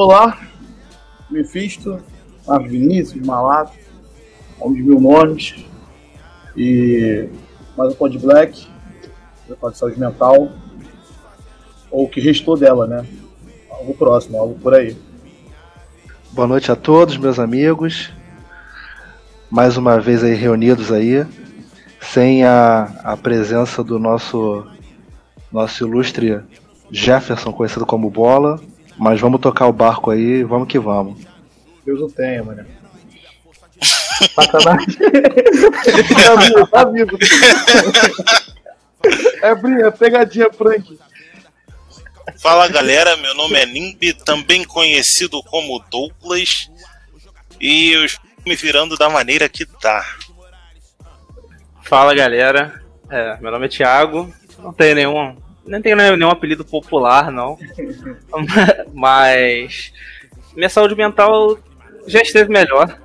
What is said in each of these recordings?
Olá, Mephisto, Marcos Vinícius, Malato, dos mil nomes. E mais um Pod Black, de saúde mental. Ou o que restou dela, né? Algo próximo, algo por aí. Boa noite a todos, meus amigos. Mais uma vez aí reunidos aí, sem a, a presença do nosso nosso ilustre Jefferson, conhecido como Bola, mas vamos tocar o barco aí, vamos que vamos. Deus o tenha, mano. Sacanagem. tá vivo, tá vivo. É, é pegadinha, Frank. Fala galera, meu nome é Nimbi, também conhecido como Douglas, e eu estou me virando da maneira que dá. Fala galera, é, meu nome é Thiago, não tenho nenhum, nem tenho nenhum apelido popular não, mas minha saúde mental já esteve melhor,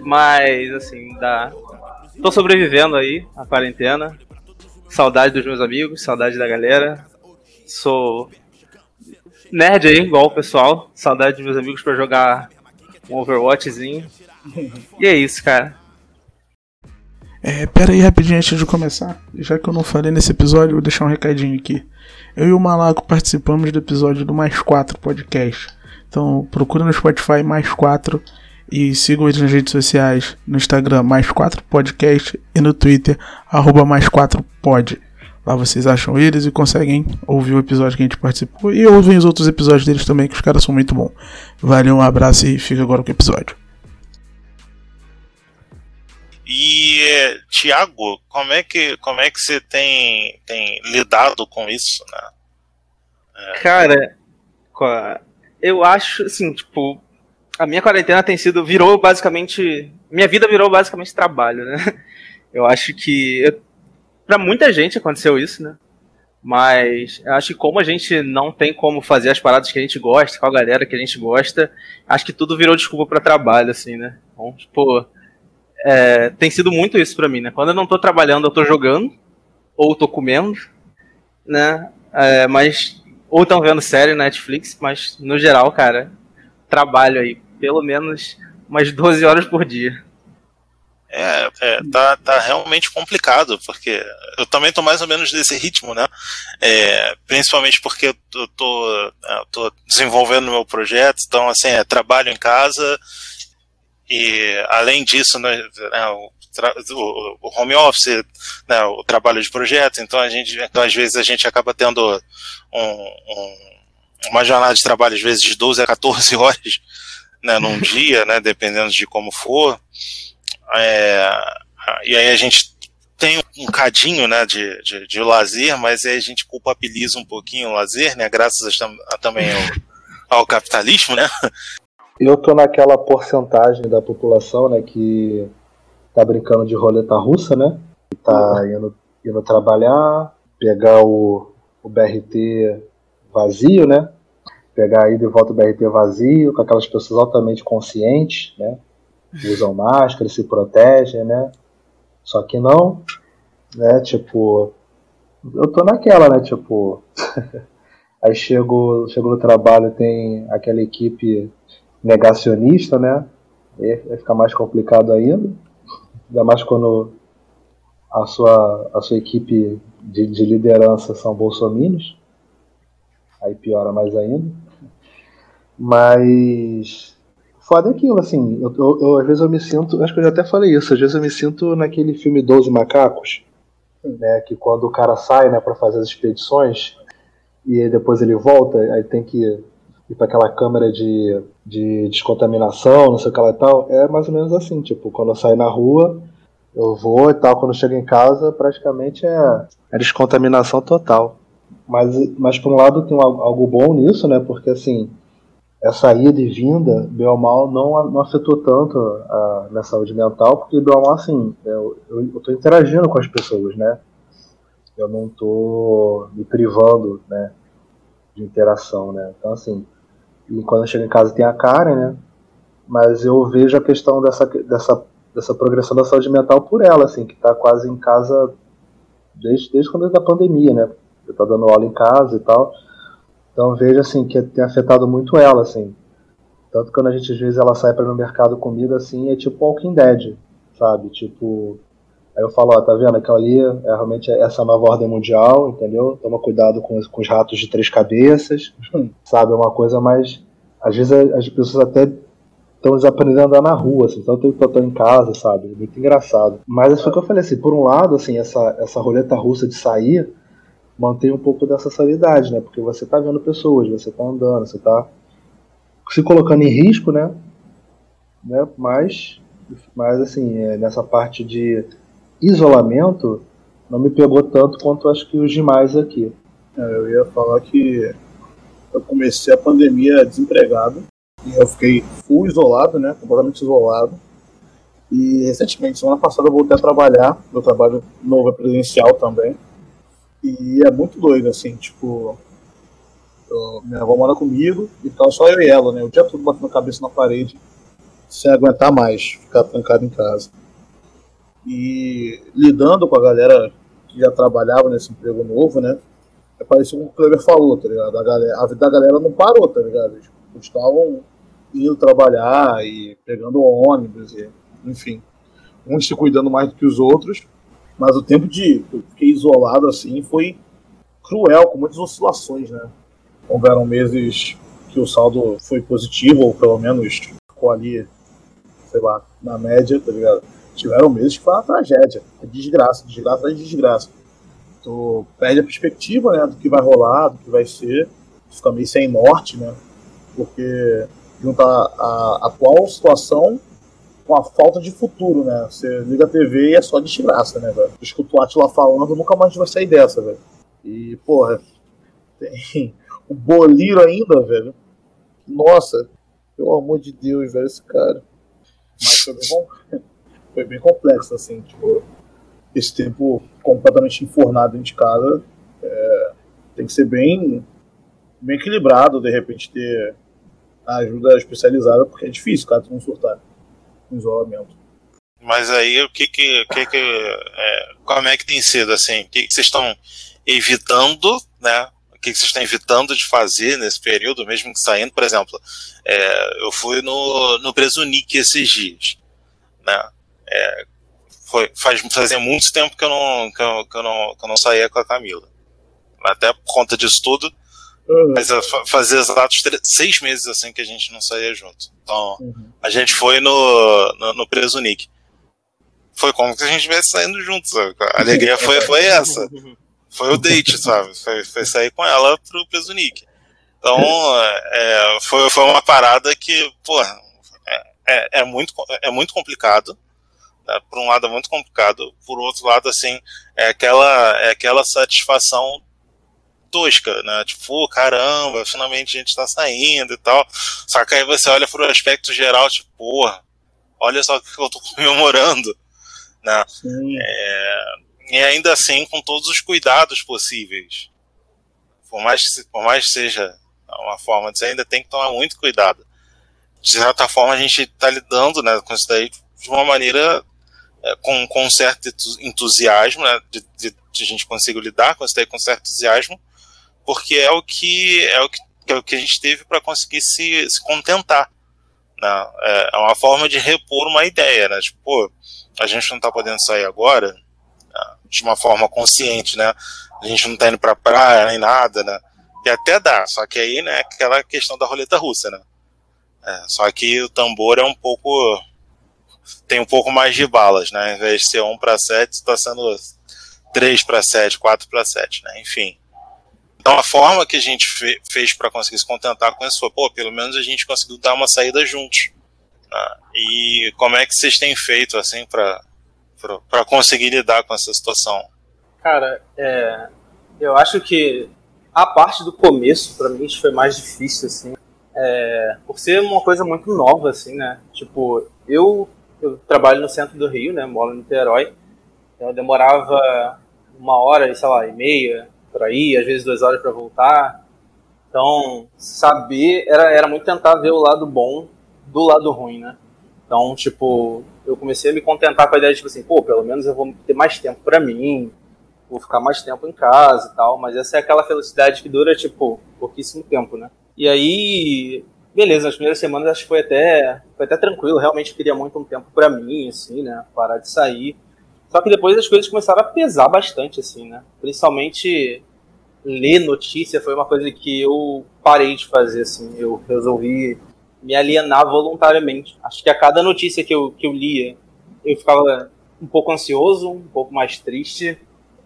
mas assim, dá, tô sobrevivendo aí a quarentena, saudade dos meus amigos, saudade da galera, sou nerd aí, igual o pessoal. Saudade dos meus amigos para jogar um Overwatchzinho. E é isso, cara. É, pera aí rapidinho antes de começar. Já que eu não falei nesse episódio, vou deixar um recadinho aqui. Eu e o Malaco participamos do episódio do Mais 4 podcast. Então procura no Spotify Mais 4 e sigam eles nas redes sociais, no Instagram Mais 4 Podcast e no Twitter arroba Mais 4 Pod. Lá vocês acham eles e conseguem ouvir o episódio que a gente participou e ouvem os outros episódios deles também, que os caras são muito bons. Valeu, um abraço e fica agora com o episódio. E Tiago, como é que como é que você tem, tem lidado com isso, né? É. Cara, eu acho assim, tipo, a minha quarentena tem sido virou basicamente minha vida virou basicamente trabalho, né? Eu acho que para muita gente aconteceu isso, né? Mas acho que como a gente não tem como fazer as paradas que a gente gosta, com a galera que a gente gosta, acho que tudo virou desculpa para trabalho, assim, né? Então, tipo, é, tem sido muito isso para mim, né? Quando eu não tô trabalhando, eu tô jogando, ou tô comendo, né? É, mas, ou estão vendo série na Netflix, mas no geral, cara, trabalho aí, pelo menos umas 12 horas por dia. É, é, tá, tá realmente complicado, porque eu também tô mais ou menos desse ritmo, né? É, principalmente porque eu tô, tô, é, eu tô desenvolvendo meu projeto, então assim, é trabalho em casa e além disso, né, né o, o, home office, né, o trabalho de projeto, então a gente, então às vezes a gente acaba tendo um, um, uma jornada de trabalho às vezes de 12 a 14 horas, né, num dia, né, dependendo de como for. É, e aí a gente tem um cadinho né, de, de, de, lazer, mas aí a gente culpabiliza um pouquinho o lazer, né, graças a, a também ao, ao, capitalismo, né? Eu tô naquela porcentagem da população, né, que tá brincando de roleta russa, né? Que tá indo, indo trabalhar, pegar o, o BRT vazio, né? Pegar aí de volta o BRT vazio, com aquelas pessoas altamente conscientes, né? usam máscara, se protegem, né? Só que não, né? Tipo, eu tô naquela, né? Tipo, aí chego, chego no trabalho tem aquela equipe negacionista, né? Vai ficar mais complicado ainda, ainda mais quando a sua, a sua equipe de, de liderança são bolsominions, aí piora mais ainda. Mas foda é aquilo, assim, eu, eu, eu, às vezes eu me sinto, acho que eu já até falei isso, às vezes eu me sinto naquele filme Doze Macacos, né, que quando o cara sai, né, para fazer as expedições, e depois ele volta, aí tem que ir para aquela câmera de, de descontaminação, não sei o que lá e tal, é mais ou menos assim, tipo, quando eu saio na rua, eu vou e tal, quando eu chego em casa, praticamente é, é descontaminação total. Mas, mas por um lado tem algo bom nisso, né, porque assim, essa ida e vinda, bem ou mal, não, não afetou tanto a minha saúde mental, porque bem mal, assim, eu, estou interagindo com as pessoas, né? Eu não estou me privando, né, de interação, né? Então, assim, e quando eu chego em casa tem a Karen, né? Mas eu vejo a questão dessa, dessa, dessa progressão da saúde mental por ela, assim, que está quase em casa desde, desde quando da pandemia, né? Eu tá dando aula em casa e tal. Então vejo assim que tem afetado muito ela, assim. Tanto que quando a gente às vezes ela sai para no mercado comigo assim, é tipo Walking Dead, sabe? Tipo, aí eu falo, ó, tá vendo? Aquela ali é realmente essa nova ordem mundial, entendeu? Toma cuidado com, com os ratos de três cabeças, sabe? É uma coisa mais. Às vezes as pessoas até estão desaprendendo a andar na rua, assim, então eu tô em casa, sabe? Muito engraçado. Mas isso foi o que eu falei, assim, por um lado, assim, essa, essa roleta russa de sair mantém um pouco dessa sanidade, né? Porque você tá vendo pessoas, você tá andando, você tá se colocando em risco, né? né? Mas, mas assim, é, nessa parte de isolamento, não me pegou tanto quanto acho que os demais aqui. É, eu ia falar que eu comecei a pandemia desempregado e eu fiquei full isolado, né? Completamente isolado. E recentemente, semana passada, eu voltei a trabalhar. Meu trabalho novo é presencial também. E é muito doido, assim, tipo, eu, minha avó mora comigo e tal, só eu e ela, né? O dia todo batendo a cabeça na parede, sem aguentar mais, ficar trancado em casa. E lidando com a galera que já trabalhava nesse emprego novo, né? É parecido com o Kleber falou, tá ligado? A, galera, a vida da galera não parou, tá ligado? Eles estavam indo trabalhar e pegando ônibus, e, enfim. Uns se cuidando mais do que os outros, mas o tempo de eu fiquei isolado assim foi cruel, com muitas oscilações, né? houveram meses que o saldo foi positivo, ou pelo menos ficou ali, sei lá, na média, tá ligado? Tiveram meses que foi uma tragédia, desgraça, desgraça da desgraça. Tu perde a perspectiva, né, do que vai rolar, do que vai ser, fica meio sem norte, né, porque junta a, atual situação com a falta de futuro, né? Você liga a TV e é só desgraça, né, velho? Escuta o Atila falando, nunca mais vai sair dessa, velho. E, porra, tem, o Boliro ainda, velho. Nossa, pelo amor de Deus, velho, esse cara. Mas foi bem, foi bem complexo, assim, tipo, esse tempo completamente enfornado dentro de casa é, tem que ser bem, bem equilibrado, de repente, ter ajuda especializada, porque é difícil, cara, tu não surtar isolamento. Mas aí, o que que, o que, que é, como é que tem sido, assim, o que, vocês estão evitando, né, que vocês estão evitando de fazer nesse período, mesmo que saindo, por exemplo, é, eu fui no, no Presunic esses dias, né? É, foi, faz, fazia muito tempo que eu, não, que, eu, que, eu não, que eu não saía com a Camila. Até por conta disso tudo, uhum. mas fazia exatos seis meses assim que a gente não saía junto. Então, uhum. a gente foi no, no, no Presunic. Foi como se a gente estivesse saindo juntos. A alegria foi, foi essa. Foi o date, sabe? Foi, foi sair com ela pro Nick. Então, é, foi, foi uma parada que, pô, é, é, é, muito, é muito complicado. Né? Por um lado é muito complicado, por outro lado, assim, é aquela, é aquela satisfação tosca, né? Tipo, caramba, finalmente a gente tá saindo e tal. Só que aí você olha pro aspecto geral, tipo, porra, olha só o que eu tô comemorando, né? É, e ainda assim com todos os cuidados possíveis. Por mais, por mais que seja uma forma de você ainda tem que tomar muito cuidado. De certa forma, a gente está lidando né, com isso daí de uma maneira é, com, com um certo entusiasmo, né, de, de, de, a gente conseguir lidar com isso daí com certo entusiasmo, porque é o que é o que, é o que a gente teve para conseguir se, se contentar. Né? É, é uma forma de repor uma ideia, né? Tipo, pô, a gente não está podendo sair agora, de uma forma consciente, né? A gente não tá indo pra praia nem nada, né? E até dá, só que aí, né, aquela questão da roleta russa, né? É, só que o tambor é um pouco. Tem um pouco mais de balas, né? Ao invés de ser 1 para 7, está sendo 3 para 7, 4 para 7, né? Enfim. Então a forma que a gente fe fez para conseguir se contentar com isso foi, pô, pelo menos a gente conseguiu dar uma saída juntos. Né? E como é que vocês têm feito, assim, para para conseguir lidar com essa situação? Cara, é, eu acho que a parte do começo, para mim, foi mais difícil, assim, é, por ser uma coisa muito nova, assim, né? Tipo, eu, eu trabalho no centro do Rio, né? Moro em Niterói, então eu demorava uma hora, sei lá, e meia por aí, às vezes duas horas para voltar. Então, saber era, era muito tentar ver o lado bom do lado ruim, né? Então, tipo, eu comecei a me contentar com a ideia de, tipo assim, pô, pelo menos eu vou ter mais tempo para mim, vou ficar mais tempo em casa e tal, mas essa é aquela felicidade que dura, tipo, pouquíssimo tempo, né? E aí, beleza, nas primeiras semanas acho que foi até, foi até tranquilo, realmente queria muito um tempo para mim, assim, né? Parar de sair. Só que depois as coisas começaram a pesar bastante, assim, né? Principalmente ler notícia foi uma coisa que eu parei de fazer, assim. Eu resolvi me alienar voluntariamente. Acho que a cada notícia que eu, que eu lia, eu ficava um pouco ansioso, um pouco mais triste,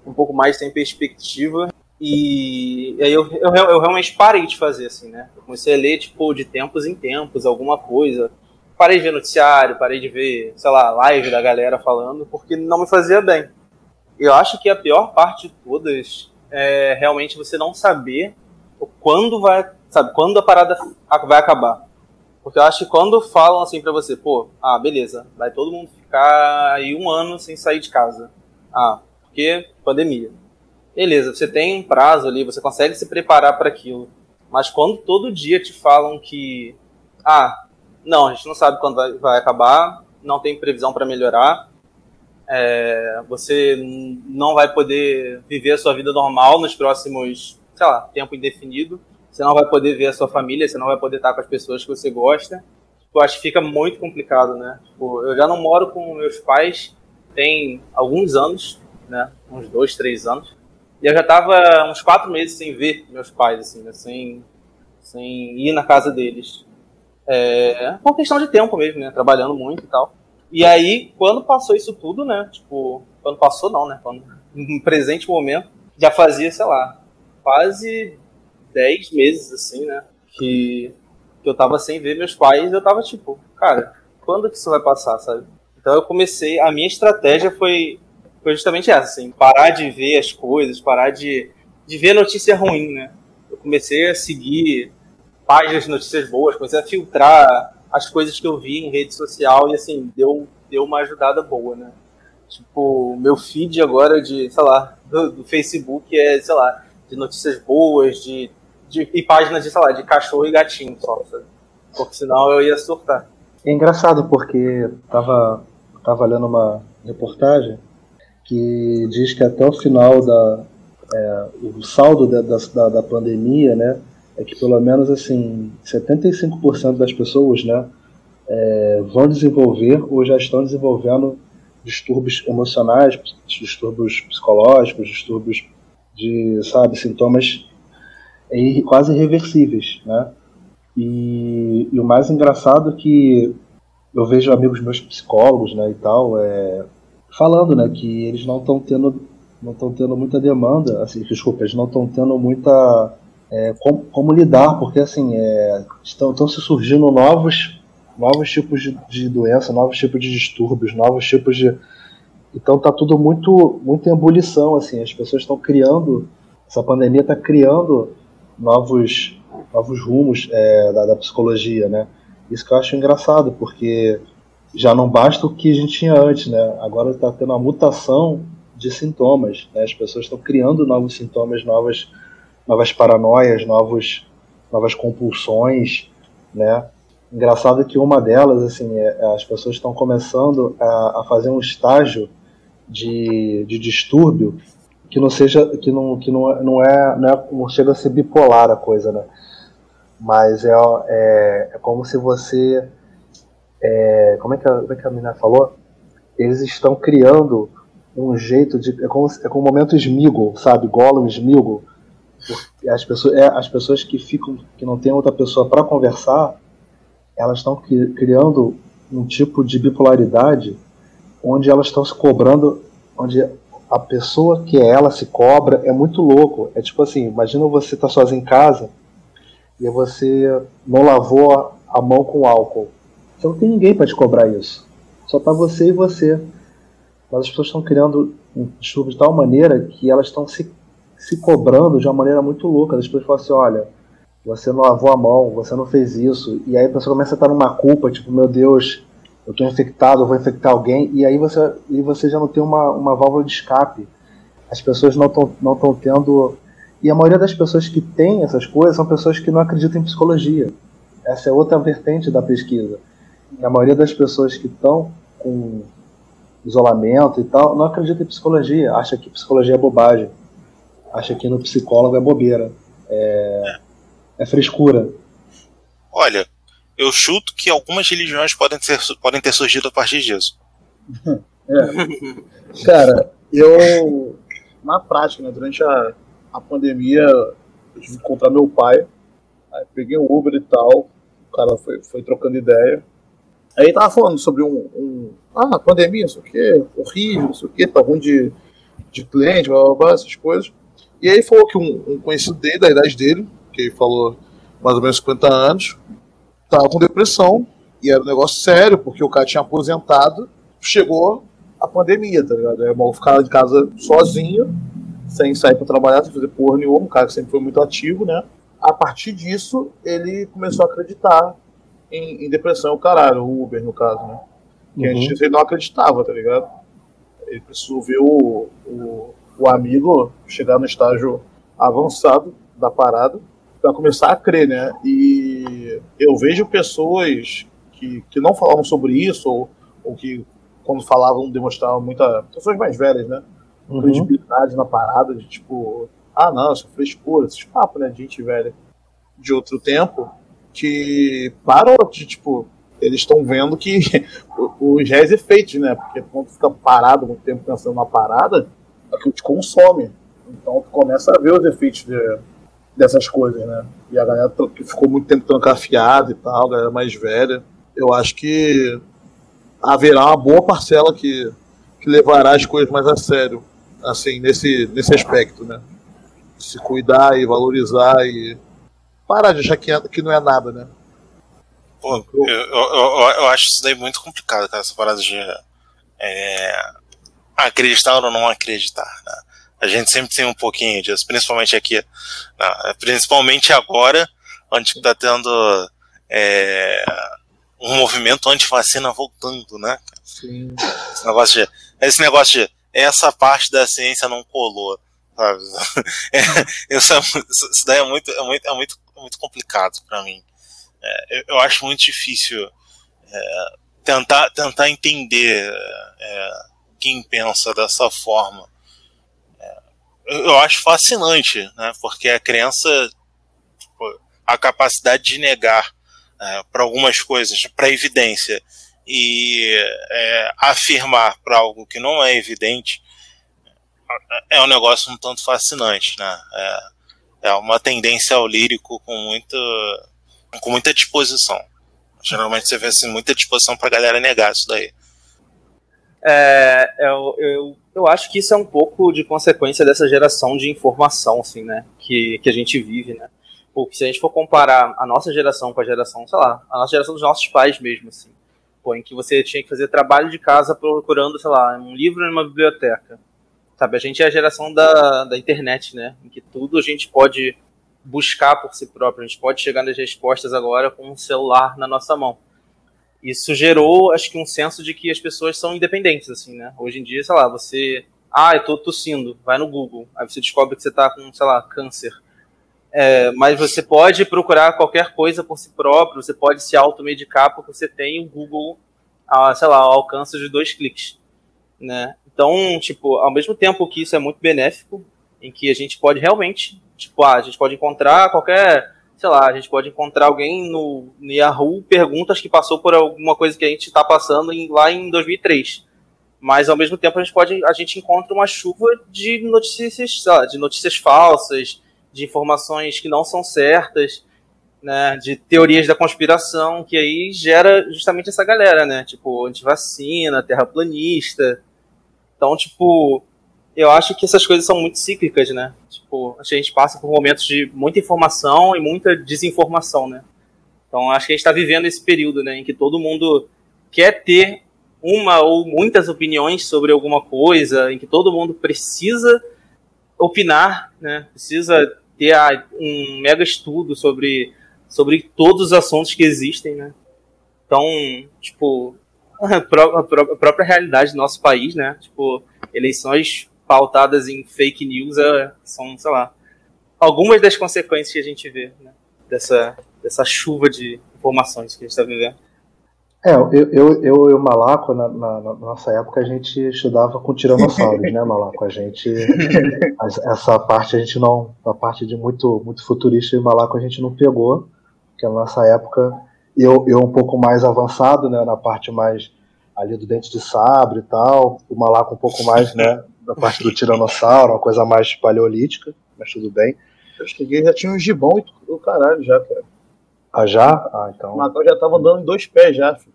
um pouco mais sem perspectiva. E, aí eu, eu, eu, realmente parei de fazer, assim, né? Eu comecei a ler, tipo, de tempos em tempos, alguma coisa. Parei de ver noticiário, parei de ver, sei lá, live da galera falando, porque não me fazia bem. Eu acho que a pior parte de todas é realmente você não saber quando vai, sabe, quando a parada vai acabar. Porque eu acho que quando falam assim pra você, pô, ah, beleza, vai todo mundo ficar aí um ano sem sair de casa. Ah, porque pandemia. Beleza, você tem um prazo ali, você consegue se preparar para aquilo. Mas quando todo dia te falam que, ah, não, a gente não sabe quando vai, acabar, não tem previsão para melhorar, é, você não vai poder viver a sua vida normal nos próximos, sei lá, tempo indefinido, você não vai poder ver a sua família, você não vai poder estar com as pessoas que você gosta. Tipo, acho que fica muito complicado, né? Tipo, eu já não moro com meus pais tem alguns anos, né? Uns dois, três anos. E eu já tava uns quatro meses sem ver meus pais, assim, né? Sem, sem ir na casa deles. É uma questão de tempo mesmo, né? Trabalhando muito e tal. E aí, quando passou isso tudo, né? Tipo, quando passou não, né? Quando, no presente momento, já fazia, sei lá, quase 10 meses, assim, né? Que, que eu tava sem ver meus pais, eu tava tipo, cara, quando que isso vai passar, sabe? Então eu comecei, a minha estratégia foi, foi justamente essa, assim, parar de ver as coisas, parar de, de ver notícia ruim, né? Eu comecei a seguir páginas de notícias boas, comecei a filtrar as coisas que eu vi em rede social e assim, deu, deu uma ajudada boa, né? Tipo, meu feed agora de, sei lá, do, do Facebook é, sei lá, de notícias boas, de de, e páginas de, sei lá, de cachorro e gatinho só, sabe? Porque senão eu ia surtar. É engraçado porque tava, tava lendo uma reportagem que diz que até o final da. É, o saldo da, da, da pandemia, né? É que pelo menos assim, 75% das pessoas, né? É, vão desenvolver ou já estão desenvolvendo distúrbios emocionais, distúrbios psicológicos, distúrbios de, sabe, sintomas é quase irreversíveis, né? E, e, o mais engraçado é que eu vejo amigos meus psicólogos, né, e tal, é, falando, né, que eles não estão tendo não estão tendo muita demanda, assim, desculpa, eles não estão tendo muita é, como, como, lidar, porque assim é, estão, estão se surgindo novos novos tipos de, de doença, novos tipos de distúrbios, novos tipos de então tá tudo muito muito em ebulição, assim, as pessoas estão criando essa pandemia está criando novos, novos rumos é, da, da, psicologia, né? Isso que eu acho engraçado, porque já não basta o que a gente tinha antes, né? Agora está tendo uma mutação de sintomas, né? As pessoas estão criando novos sintomas, novas, novas paranoias, novos, novas compulsões, né? Engraçado que uma delas, assim, é, as pessoas estão começando a, a fazer um estágio de, de distúrbio que não seja que não que não, não é não é não chega a ser bipolar a coisa né mas é, é, é como se você é, como é que a, como é que a menina falou eles estão criando um jeito de é como é como momento Smigol sabe Gollum Smigol as pessoas é, as pessoas que ficam que não tem outra pessoa para conversar elas estão criando um tipo de bipolaridade onde elas estão se cobrando onde a pessoa que é ela se cobra é muito louco. É tipo assim, imagina você tá sozinho em casa e você não lavou a mão com álcool. Você não tem ninguém para te cobrar isso. Só tá você e você. Mas as pessoas estão criando um distúrbio de tal maneira que elas estão se, se cobrando de uma maneira muito louca. As pessoas falam assim, olha, você não lavou a mão, você não fez isso. E aí a pessoa começa a estar numa culpa, tipo, meu Deus, eu estou infectado, eu vou infectar alguém, e aí você, e você já não tem uma, uma válvula de escape. As pessoas não estão não tendo. E a maioria das pessoas que têm essas coisas são pessoas que não acreditam em psicologia. Essa é outra vertente da pesquisa. A maioria das pessoas que estão com, isolamento e tal, não acredita em psicologia, acha que psicologia é bobagem, acha que no psicólogo é bobeira, é, é frescura. Olha, eu chuto que algumas religiões podem ter, podem ter surgido a partir disso. É. Cara, eu, na prática, né, durante a, a pandemia, eu tive que encontrar meu pai, aí peguei o Uber e tal, o cara foi, foi trocando ideia. Aí tava falando sobre um, um ah, pandemia, não sei o que, horrível, não sei o que, tá ruim de, de cliente, blá, blá, blá, essas coisas. E aí falou que um, um conhecido dele, da idade dele, que ele falou mais ou menos 50 anos, tava com depressão, e era um negócio sério, porque o cara tinha aposentado, chegou a pandemia, tá ligado? O maluco ficava de casa sozinho, sem sair para trabalhar, sem fazer porra nenhuma, um cara que sempre foi muito ativo, né? A partir disso, ele começou a acreditar em, em depressão, o caralho, o Uber, no caso, né? Que Uhum. antes ele não acreditava, tá ligado? Ele precisou ver o, o, o amigo chegar no estágio avançado da parada para começar a crer, né? E eu vejo pessoas que, que não falavam sobre isso, ou, ou que, quando falavam, demonstravam muita. pessoas mais velhas, né? Uhum. credibilidade na parada, de tipo, ah não, isso é frescura, esses papos, né, de gente velha de outro tempo, que parou de, tipo, eles estão vendo que os reais efeitos, né, porque quando fica parado muito tempo pensando na parada, aquilo te consome, então tu começa a ver os efeitos de- dessas coisas, né, e a galera que ficou muito tempo trancafiada e tal, a galera mais velha, eu acho que haverá uma boa parcela que, que levará as coisas mais a sério, assim, nesse, nesse aspecto, né? Se cuidar e valorizar e parar de achar que, é- que não é nada, né? Pô, eu, eu, eu, eu acho isso daí muito complicado, cara, essa parada de é, acreditar ou não acreditar, né? A gente sempre tem um pouquinho disso, principalmente aqui, né? principalmente agora, onde está tendo é, um movimento anti-vacina voltando, né? Sim. Esse negócio de, esse negócio de essa parte da ciência não colou, sabe? É, isso, é, isso daí é muito, é muito, é muito, muito complicado para mim. É, eu, eu acho muito difícil é, tentar, tentar entender é, quem pensa dessa forma. É, eu, eu acho fascinante, né? Porque a crença, tipo, a capacidade de negar para algumas coisas, para evidência, e é, afirmar para algo que não é evidente é um negócio um tanto fascinante, né? É, é uma tendência ao lírico com muita, com muita disposição. Geralmente você vê assim, muita disposição pra galera negar isso daí. É, eu, eu, eu acho que isso é um pouco de consequência dessa geração de informação, assim, né? Que, que a gente vive, né? Porque se a gente for comparar a nossa geração com a geração, sei lá, a nossa geração dos nossos pais mesmo, assim, pô, em que você tinha que fazer trabalho de casa procurando, sei lá, um livro numa biblioteca. Sabe, a gente é a geração da, da internet, né? Em que tudo a gente pode buscar por si próprio, a gente pode chegar nas respostas agora com um celular na nossa mão isso gerou, acho que, um senso de que as pessoas são independentes, assim, né? Hoje em dia, sei lá, você. Ah, eu tô tossindo, vai no Google. Aí você descobre que você tá com, sei lá, câncer. É, mas você pode procurar qualquer coisa por si próprio, você pode se automedicar porque você tem o Google, ah, sei lá, ao alcance de dois cliques, né? Então, tipo, ao mesmo tempo que isso é muito benéfico, em que a gente pode realmente, tipo, ah, a gente pode encontrar qualquer sei lá, a gente pode encontrar alguém no, no Yahoo perguntas que passou por alguma coisa que a gente está passando em, lá em 2003. Mas ao mesmo tempo a gente pode a gente encontra uma chuva de notícias, lá, de notícias falsas, de informações que não são certas, né, de teorias da conspiração que aí gera justamente essa galera, né, tipo antivacina, terraplanista. Então, tipo, eu acho que essas coisas são muito cíclicas, né? Tipo, a gente passa por momentos de muita informação e muita desinformação, né? Então, acho que a gente está vivendo esse período, né, em que todo mundo quer ter uma ou muitas opiniões sobre alguma coisa, em que todo mundo precisa opinar, né? Precisa ter ah, um mega estudo sobre sobre todos os assuntos que existem, né? Então, tipo, a pró- a pró- a própria realidade do nosso país, né? Tipo, eleições pautadas em fake news é, são, sei lá, algumas das consequências que a gente vê né? dessa, dessa chuva de informações que a gente está vivendo. É, eu, eu, eu e o Malaco, na, na, na, nossa época, a gente estudava com tiranossauros, né, Malaco? A gente. essa parte a gente não. A parte de muito, muito futurista e Malaco a gente não pegou, porque na nossa época, eu, eu um pouco mais avançado, né, na parte mais ali do dente de sabre e tal, o Malaco um pouco mais, né, da parte do tiranossauro, uma coisa mais paleolítica, mas tudo bem. Eu cheguei já tinha um gibão e o caralho já, cara. Ah, já? Ah, então. O Natal já tava andando em dois pés já, filho.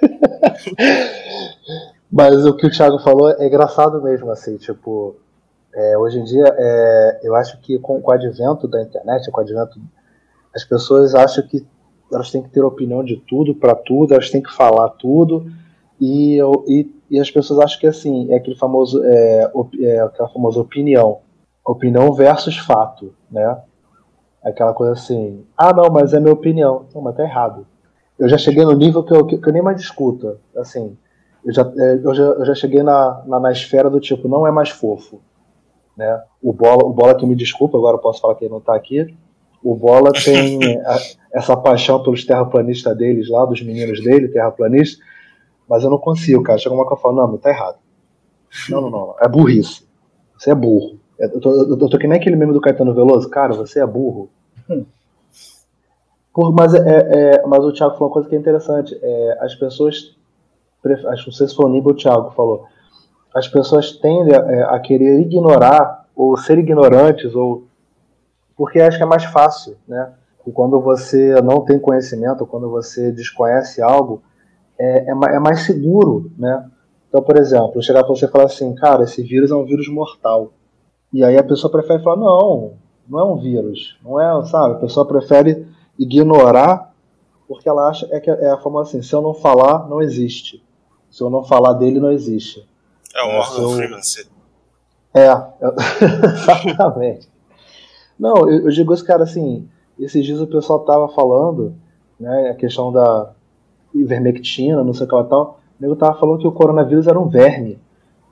Mas o que o Thiago falou é engraçado mesmo, assim, tipo, é, hoje em dia, é, eu acho que com, com o advento da internet, com o advento, as pessoas acham que elas têm que ter opinião de tudo, para tudo, elas têm que falar tudo, e, e, e, as pessoas acham que, assim, é aquele famoso, é, é aquela famosa opinião, opinião versus fato, né? Aquela coisa assim, ah, não, mas é minha opinião. Não, mas tá errado. Eu já cheguei no nível que eu, que, que eu nem mais discuto. Assim, eu já, é, eu já, eu já cheguei na, na, na, esfera do tipo, não é mais fofo. Né? O, Bola, o Bola que me desculpa, agora eu posso falar que ele não tá aqui. O Bola tem a, essa paixão pelos terraplanistas deles lá, dos meninos dele, terraplanistas, mas eu não consigo, cara. Chega uma que eu falo, não, tá errado. Não, não, não. É burrice. Você é burro. Eu tô, eu tô que nem aquele meme do Caetano Veloso. Cara, você é burro. Por, mas, é, é, mas o Thiago falou uma coisa que é interessante. É, as pessoas. Acho que não sei se foi o nível o Thiago falou. As pessoas tendem a, é, a querer ignorar ou ser ignorantes ou porque acho que é mais fácil, né? E quando você não tem conhecimento, quando você desconhece algo, é, é, é mais seguro, né? Então, por exemplo, chegar para você e falar assim, cara, esse vírus é um vírus mortal. E aí a pessoa prefere falar, não, não é um vírus, não é, sabe? A pessoa prefere ignorar porque ela acha é que é a forma assim, se eu não falar, não existe. Se eu não falar dele, não existe. É o Morgan. Freeman. É, exatamente. Não, eu, eu, digo isso, cara, assim, esses dias o pessoal tava falando, né, a questão da ivermectina, não sei o que lá tal, o nego tava falando que o coronavírus era um verme,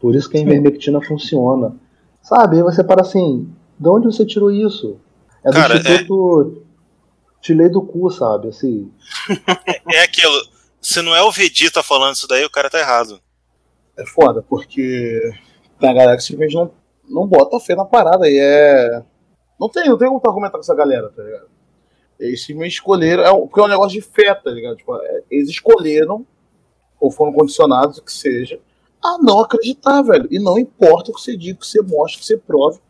por isso que a ivermectina funciona. Sabe? Aí você para assim, de onde você tirou isso? É do Cara, é- Instituto é... Tilei do cu, sabe? Assim. é, é aquilo. Se não é o Vegeta falando isso daí, o cara tá errado. É foda, porque a galera que simplesmente não, não bota fé na parada e é. Não tem, não tem como argumentar com essa galera, tá ligado? Eles simplesmente escolheram. É um, porque é um negócio de fé, tá ligado? Tipo, é, eles escolheram, ou foram condicionados, o que seja, a não acreditar, velho. E não importa o que você diga, o que você mostre, o que você prove,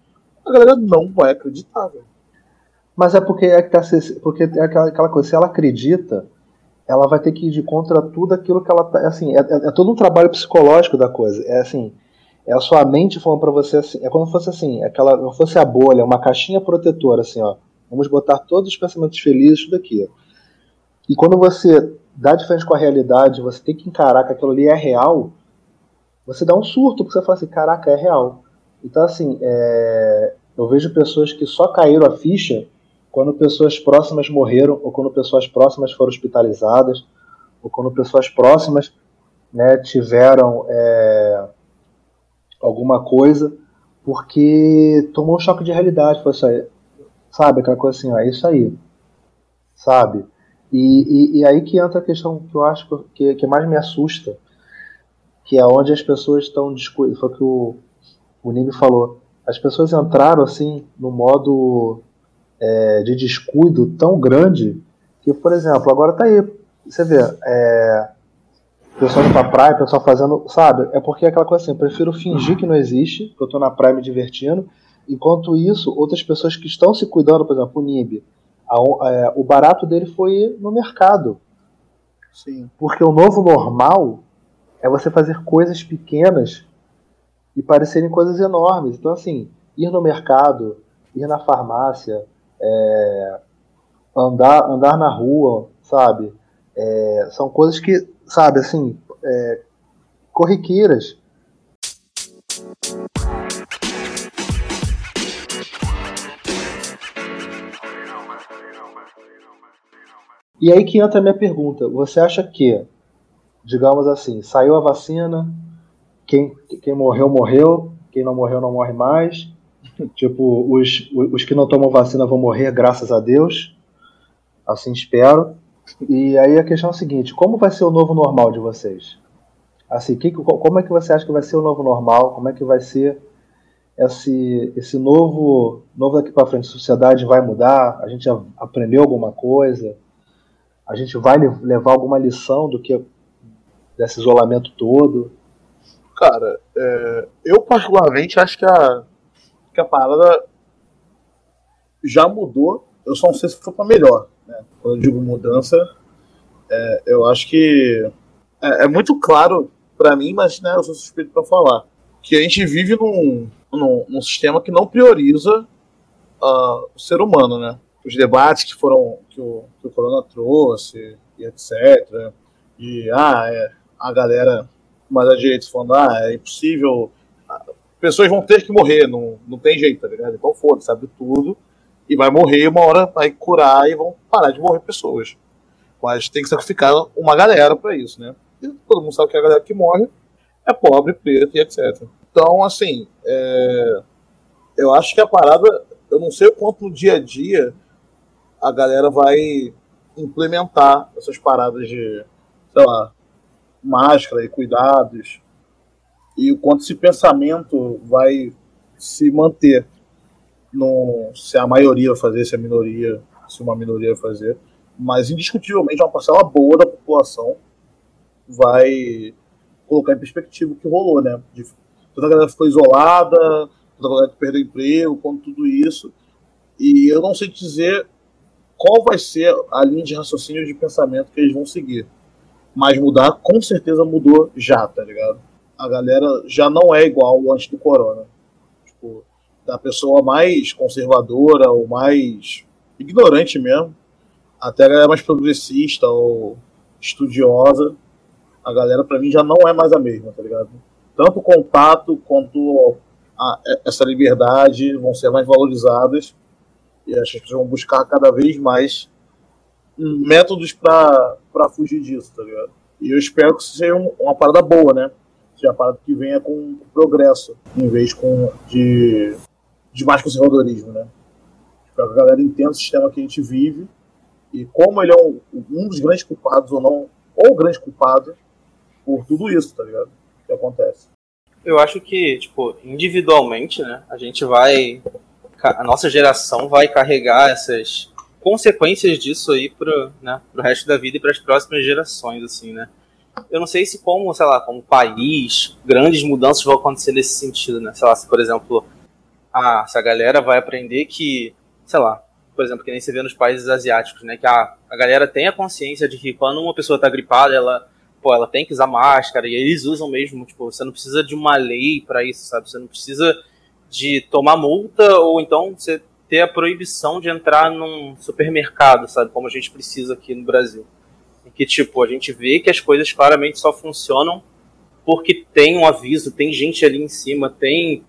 a galera não vai acreditar, velho. Mas é porque é, tá, porque é aquela, aquela coisa, se ela acredita, ela vai ter que ir de contra tudo aquilo que ela tá. Assim, é, é, é todo um trabalho psicológico da coisa. É assim, é a sua mente falando para você assim, é como se fosse assim, aquela, não fosse a bolha, uma caixinha protetora, assim, ó. Vamos botar todos os pensamentos felizes, tudo aqui. E quando você dá de frente com a realidade, você tem que encarar que aquilo ali é real, você dá um surto, porque você fala assim, caraca, é real. Então, assim, é... eu vejo pessoas que só caíram a ficha quando pessoas próximas morreram, ou quando pessoas próximas foram hospitalizadas, ou quando pessoas próximas né, tiveram é... alguma coisa, porque tomou um choque de realidade. Foi aí. Sabe, aquela coisa assim, ó, é isso aí. Sabe? E, e, e, aí que entra a questão que eu acho que, que mais me assusta, que é onde as pessoas estão foi o que o, o falou. As pessoas entraram assim no modo é, de descuido tão grande que, por exemplo, agora tá aí, você vê, é, pessoal indo pra praia, pessoal fazendo, sabe? É porque é aquela coisa assim, eu prefiro fingir que não existe, que eu tô na praia me divertindo, enquanto isso, outras pessoas que estão se cuidando, por exemplo, o Nib, a, é, o barato dele foi no mercado. Sim. Porque o novo normal é você fazer coisas pequenas e parecerem coisas enormes. Então, assim, ir no mercado, ir na farmácia, é, andar, andar na rua, sabe? É, são coisas que, sabe, assim, é, corriqueiras. E aí que entra a minha pergunta. Você acha que digamos assim, saiu a vacina, quem, quem morreu, morreu, quem não morreu, não morre mais. Tipo, os, os que não tomam vacina vão morrer, graças a Deus. Assim espero. E aí a questão é a seguinte: como vai ser o novo normal de vocês? Assim, que, como é que você acha que vai ser o novo normal? Como é que vai ser esse, esse novo, novo daqui para frente? A sociedade vai mudar? A gente aprendeu alguma coisa? A gente vai levar alguma lição do que desse isolamento todo? Cara, é, eu particularmente acho que a, que a parada já mudou. Eu só não sei se foi para melhor. Né? Quando eu digo mudança, é, eu acho que é, é muito claro para mim, mas né, eu sou suspeito para falar, que a gente vive num, num, num sistema que não prioriza uh, o ser humano, né? Os debates que foram que o, que o Corona trouxe e etc. E ah, é, a galera mais à direita falando, ah, é impossível, pessoas vão ter que morrer, não, não tem jeito, tá ligado? Então foda, sabe tudo, e vai morrer, uma hora vai curar e vão parar de morrer pessoas. Mas tem que sacrificar uma galera para isso, né? E todo mundo sabe que a galera que morre é pobre, preto e etc. Então, assim, é... eu acho que a parada, eu não sei o quanto no dia a dia a galera vai implementar essas paradas de, sei lá, máscara e cuidados, e o quanto esse pensamento vai se manter. No, se a maioria vai fazer, se a minoria, se uma minoria vai fazer. Mas indiscutivelmente uma parcela boa da população vai colocar em perspectiva o que rolou, né? De, toda a galera ficou isolada, toda a galera que perdeu emprego, com tudo isso. E eu não sei dizer qual vai ser a linha de raciocínio de pensamento que eles vão seguir. Mas mudar, com certeza mudou já, tá ligado? A galera já não é igual antes do corona. Tipo, da pessoa mais conservadora ou mais ignorante mesmo, até a galera mais progressista ou estudiosa, a galera para mim já não é mais a mesma, tá ligado? Tanto o contato quanto a, essa liberdade vão ser mais valorizadas e acho que as pessoas vão buscar cada vez mais métodos para fugir disso, tá ligado? E eu espero que seja uma parada boa, né? Seja uma parada que venha com progresso, em vez com, de, de mais conservadorismo, né? Espero que a galera entenda o sistema que a gente vive e como ele é um, um dos grandes culpados ou não, ou o grande culpado por tudo isso, tá ligado? Que acontece. Eu acho que, tipo, individualmente, né, a gente vai. A nossa geração vai carregar essas consequências disso aí pro, né, pro resto da vida e para as próximas gerações, assim, né? Eu não sei se como, sei lá, como país, grandes mudanças vão acontecer nesse sentido, né? Sei lá, se por exemplo, a, se a galera vai aprender que, sei lá, por exemplo, que nem se vê nos países asiáticos, né? Que a, a galera tem a consciência de que quando uma pessoa tá gripada, ela, pô, ela tem que usar máscara, e eles usam mesmo, tipo, você não precisa de uma lei para isso, sabe? Você não precisa de tomar multa, ou então você ter a proibição de entrar num supermercado, sabe? Como a gente precisa aqui no Brasil. E que, tipo, a gente vê que as coisas claramente só funcionam porque tem um aviso, tem gente ali em cima, tem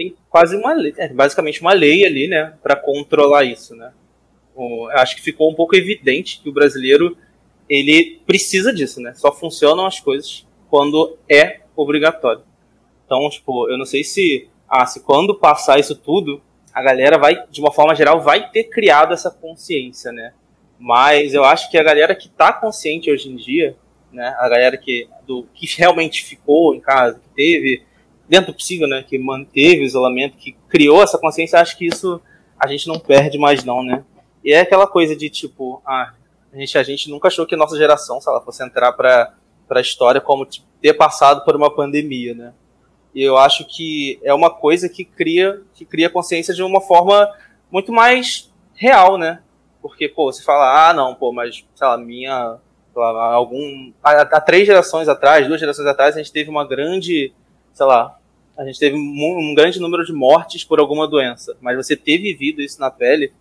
tem quase uma lei, é, basicamente uma lei ali, né, para controlar isso, né. O, acho que ficou um pouco evidente que o brasileiro ele precisa disso, né. Só funcionam as coisas quando é obrigatório. Então, tipo, eu não sei se, ah, se quando passar isso tudo, a galera vai, de uma forma geral, vai ter criado essa consciência, né. Mas eu acho que a galera que está consciente hoje em dia, né, a galera que, do, que realmente ficou em casa, que teve dentro do possível, né, que manteve o isolamento, que criou essa consciência, acho que isso a gente não perde mais não, né? E é aquela coisa de tipo, ah, a gente, a gente nunca achou que a nossa geração, se ela fosse entrar para a história como tipo, ter passado por uma pandemia, né? E eu acho que é uma coisa que cria, que cria consciência de uma forma muito mais real, né? Porque, pô, você fala, ah, não, pô, mas, sei lá, minha. Lá, algum. Há, há, três gerações atrás, duas gerações atrás, a gente teve uma grande, sei lá, a gente teve um, um, grande número de mortes por alguma doença, mas você ter vivido isso na pele,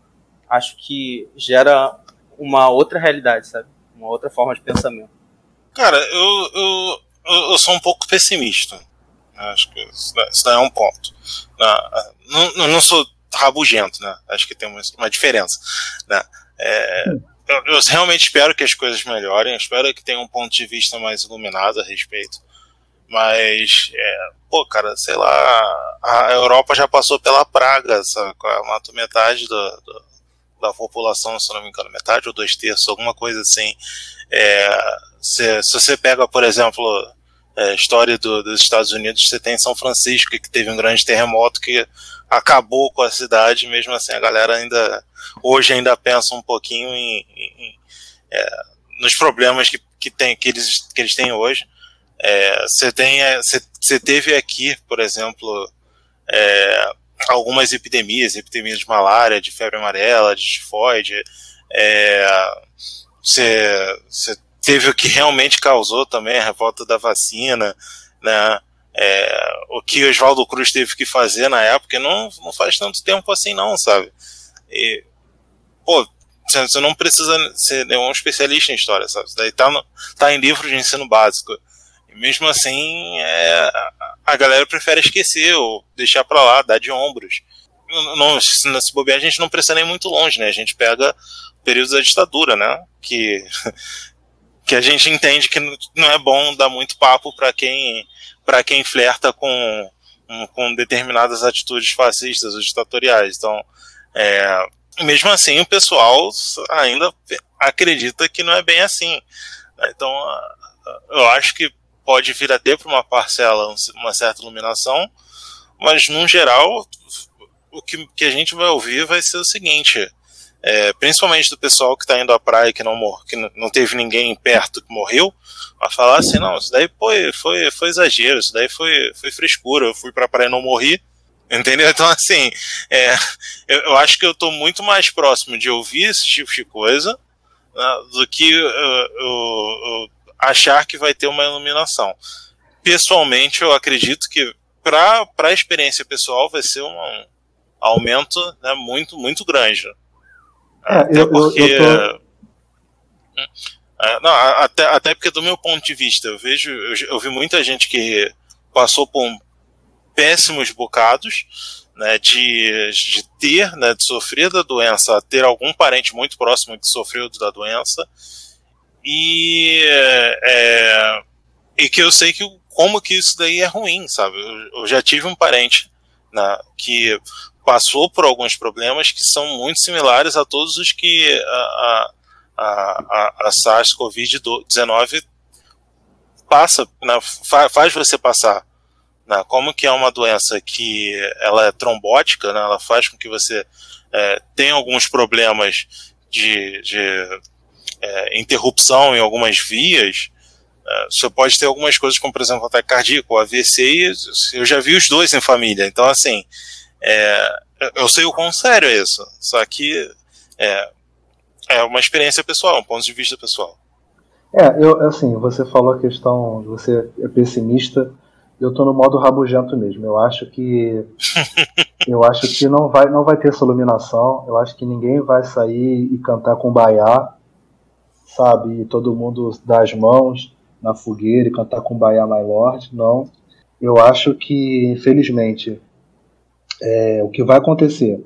acho que gera uma outra realidade, sabe? Uma outra forma de pensamento. Cara, eu, eu, eu sou um pouco pessimista. Acho que isso daí é um ponto. Não, não sou rabugento, né? Acho que tem uma, uma diferença. Né? É, eu, eu, realmente espero que as coisas melhorem, espero que tenha um ponto de vista mais iluminado a respeito. Mas, é, pô, cara, sei lá, a Europa já passou pela praga, sabe? Matou metade do, do, da população, se não me engano, metade ou dois terços, alguma coisa assim. É, se, se você pega, por exemplo, é, história do, dos Estados Unidos, você tem São Francisco, que teve um grande terremoto que acabou com a cidade, mesmo assim a galera ainda, hoje ainda pensa um pouquinho em, em, é, nos problemas que, que, tem, que, eles, que eles têm hoje. É, você tem, você é, teve aqui, por exemplo, é, algumas epidemias, epidemias de malária, de febre amarela, de tifoide. Você é, teve o que realmente causou também a revolta da vacina, né? É, o que Oswaldo Cruz teve que fazer na época não, não faz tanto tempo assim, não, sabe? E, pô, você não precisa ser nenhum especialista em história, sabe? Isso daí tá, no, tá em livro de ensino básico. E mesmo assim, é, a galera prefere esquecer ou deixar pra lá, dar de ombros. Não, se, se bobear, a gente não precisa nem muito longe, né? A gente pega períodos da ditadura, né? Que, que a gente entende que não é bom dar muito papo para quem, pra quem flerta com, com determinadas atitudes fascistas ou ditatoriais. Então, é, mesmo assim, o pessoal ainda acredita que não é bem assim. Então, eu acho que pode vir a ter para uma parcela uma certa iluminação, mas no geral o que, que a gente vai ouvir vai ser o seguinte, é, principalmente do pessoal que está indo à praia que não mor que não teve ninguém perto que morreu, vai falar assim, não, isso daí foi, foi, foi exagero, isso daí foi, foi frescura, eu fui para a praia e não morri, entendeu? Então assim, é, eu, eu, acho que eu estou muito mais próximo de ouvir esse tipo de coisa né, do que uh, uh, achar que vai ter uma iluminação. Pessoalmente, eu acredito que para a experiência pessoal vai ser um aumento né, muito, muito grande. É, até eu, porque. Eu, tô... É, não, até, até porque, do meu ponto de vista, eu vejo, eu, eu vi muita gente que passou por um péssimos bocados, né, de, de ter, né, de sofrer da doença, ter algum parente muito próximo que sofreu da doença, e, é, e que eu sei que como que isso daí é ruim, sabe? Eu, eu já tive um parente né, que passou por alguns problemas que são muito similares a todos os que a, a, a, a SARS-CoV-19 passa, né, faz você passar. Né, como que é uma doença que ela é trombótica, né, ela faz com que você é, tenha alguns problemas de, de é, interrupção em algumas vias, é, você pode ter algumas coisas, como por exemplo ataque cardíaco, AVC, eu já vi os dois em família. Então, assim, é, eu sei o quão sério é isso, só que é, é uma experiência pessoal, um ponto de vista pessoal. É, eu, assim, você falou a questão, você é pessimista, eu tô no modo rabugento mesmo. Eu acho que eu acho que não vai não vai ter essa iluminação. Eu acho que ninguém vai sair e cantar com baiá sabe? E todo mundo dar as mãos na fogueira e cantar com Bahia My Lord. Não. Eu acho que, infelizmente, é, o que vai acontecer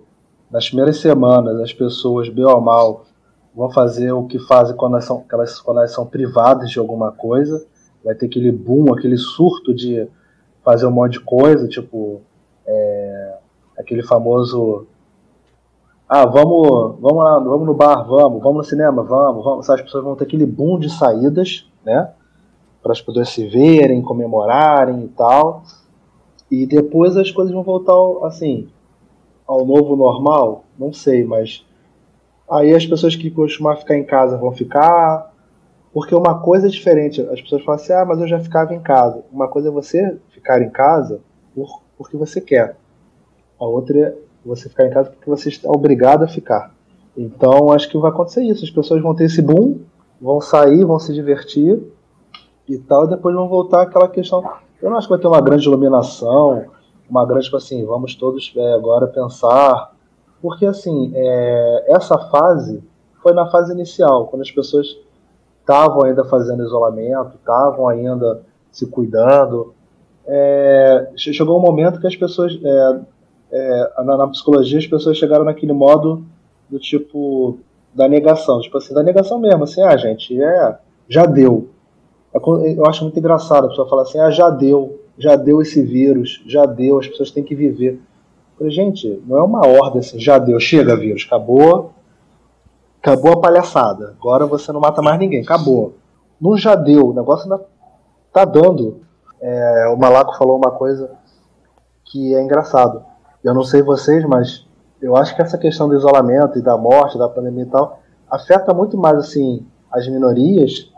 nas primeiras semanas, as pessoas, bem ou mal, vão fazer o que fazem quando elas são, elas, quando elas são privadas de alguma coisa. Vai ter aquele boom, aquele surto de fazer um monte de coisa, tipo é, aquele famoso ah, vamos, vamos lá, vamos no bar, vamos, vamos no cinema, vamos, vamos. As pessoas vão ter aquele boom de saídas, né? Para as pessoas se verem, comemorarem e tal. E depois as coisas vão voltar, assim, ao novo normal? Não sei, mas. Aí as pessoas que costumavam ficar em casa vão ficar. Porque uma coisa é diferente. As pessoas falam assim: ah, mas eu já ficava em casa. Uma coisa é você ficar em casa por, porque você quer. A outra é você ficar em casa porque você está obrigado a ficar. Então acho que vai acontecer isso. As pessoas vão ter esse boom, vão sair, vão se divertir e tal, e depois vão voltar aquela questão. Eu não acho que vai ter uma grande iluminação, uma grande, tipo assim, vamos todos é, agora pensar. Porque assim, é, essa fase foi na fase inicial, quando as pessoas estavam ainda fazendo isolamento, estavam ainda se cuidando. É, chegou um momento que as pessoas é, é, na, na, psicologia as pessoas chegaram naquele modo do tipo da negação, tipo assim, da negação mesmo, assim, ah, gente, é, já deu. É eu acho muito engraçado a pessoa falar assim, ah, já deu, já deu esse vírus, já deu, as pessoas têm que viver. Eu falei, gente, não é uma ordem assim, já deu, chega vírus, acabou, acabou a palhaçada. Agora você não mata mais ninguém, acabou. Não já deu, o negócio ainda tá dando. É, o Malaco falou uma coisa que é engraçado. Eu não sei vocês, mas eu acho que essa questão do isolamento e da morte, da pandemia e tal, afeta muito mais assim as minorias,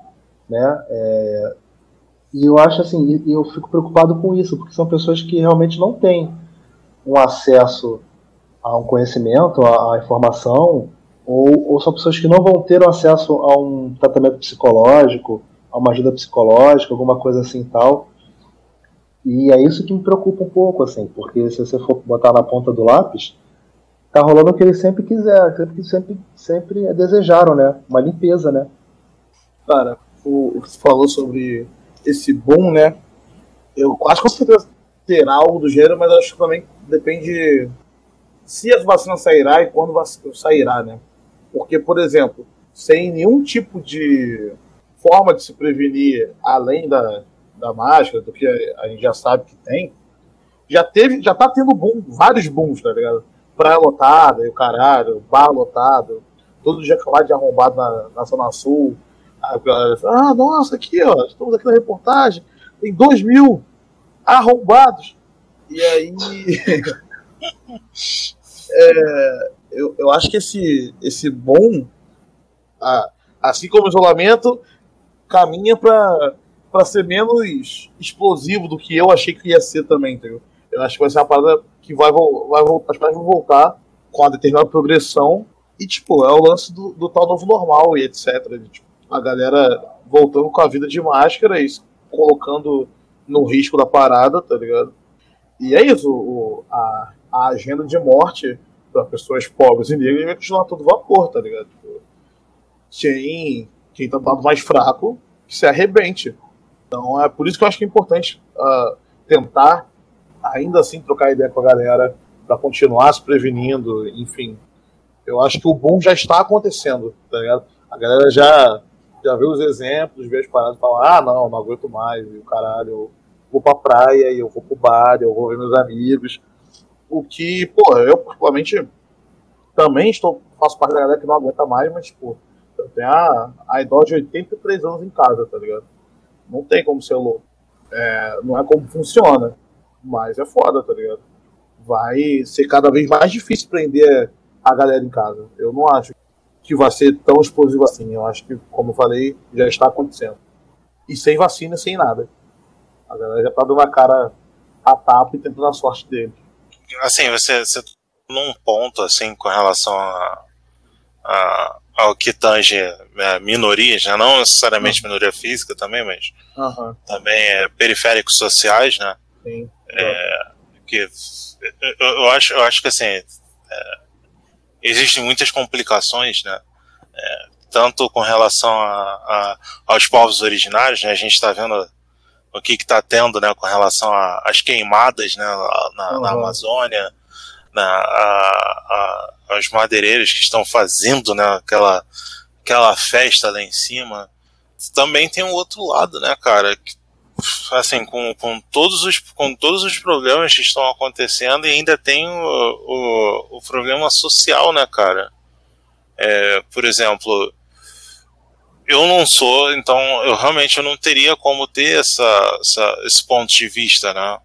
né? É, e eu acho assim, e eu fico preocupado com isso, porque são pessoas que realmente não têm um acesso a um conhecimento, a, a informação, ou, ou, são pessoas que não vão ter acesso a um tratamento psicológico, a uma ajuda psicológica, alguma coisa assim tal. E é isso que me preocupa um pouco, assim, porque se você for botar na ponta do lápis, tá rolando o que eles sempre quiseram, sempre, sempre, sempre desejaram, né? Uma limpeza, né? Cara, você falou sobre esse boom, né? Eu acho que com certeza terá algo do gênero, mas acho que também depende se as vacinas sairá e quando sairá, né? Porque, por exemplo, sem nenhum tipo de forma de se prevenir além da, da máscara, do que a gente já sabe que tem, já teve, já tá tendo boom, vários booms, tá ligado? Praia lotada e o caralho, bar lotado, todo dia acabar de arrombado na, na Zona Sul. A galera fala, ah, nossa, aqui, ó, estamos aqui na reportagem, tem dois mil arrombados. E aí. é, eu, eu acho que esse, esse bom, assim como isolamento, caminha para para ser menos explosivo do que eu achei que ia ser também, entendeu? Eu acho que vai ser uma parada que vai, vai voltar, as coisas vão voltar com uma determinada progressão e, tipo, é o lance do, do tal novo normal e etc. De, tipo, a galera voltando com a vida de máscara e colocando no risco da parada, tá ligado? E é isso, o, a, a agenda de morte para pessoas pobres e negras vai continuar todo vapor, tá ligado? Tipo, quem, quem tá dando mais fraco, que se arrebente. Então é por isso que eu acho que é importante uh, tentar, ainda assim, trocar ideia com a galera para continuar se prevenindo, enfim. Eu acho que o bom já está acontecendo, tá ligado? A galera já, já vê os exemplos, vê as paradas e fala, ah, não, não aguento mais, e o caralho, eu vou pra praia, e eu vou pro bar, eu vou ver meus amigos. O que, pô, eu particularmente também estou, faço parte da galera que não aguenta mais, mas, pô, eu tenho a, a idosa de 83 anos em casa, tá ligado? Não tem como ser louco. É, não é como funciona. Mas é foda, tá ligado? Vai ser cada vez mais difícil prender a galera em casa. Eu não acho que vai ser tão explosivo assim. Eu acho que, como eu falei, já está acontecendo. E sem vacina, sem nada. A galera já tá dando a cara a tapa e tentando a sorte dele. Assim, você, você num ponto assim com relação a, a ao que tange é, minorias, né? não necessariamente uhum. minoria física também, mas uhum. também é, periféricos sociais, né? Sim. É, que eu, eu, acho, eu acho que assim é, existem muitas complicações, né? É, tanto com relação a, a, aos povos originários, né? A gente está vendo o que está tendo, né? Com relação às queimadas, né? Na, uhum. na Amazônia na, a, a, as madeireiras que estão fazendo né, aquela, aquela festa lá em cima. Também tem um outro lado, né, cara? Assim, com, com, todos os, com todos os problemas que estão acontecendo, e ainda tem o, o, o problema social, né, cara? É, por exemplo, eu não sou, então eu realmente não teria como ter essa, essa, esse ponto de vista, né?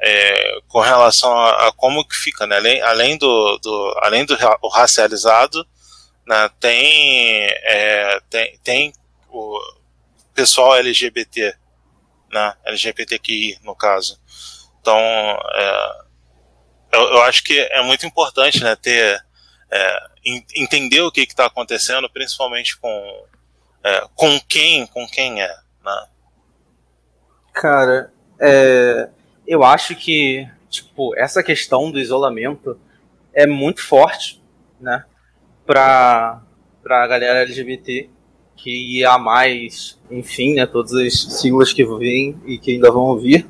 É, com relação a, a, como que fica, né? Além, além do, do além do o racializado, né? Tem é, tem, tem o pessoal LGBT, né? LGBTQI no caso. Então, é, eu, eu, acho que é muito importante, né? Ter é, entender o que está acontecendo, principalmente com é, com quem com quem é, né? Cara, é, eu acho que, tipo, essa questão do isolamento é muito forte, né, pra, pra galera LGBT que ia mais, enfim, né, todas as siglas que vêm e que ainda vão vir.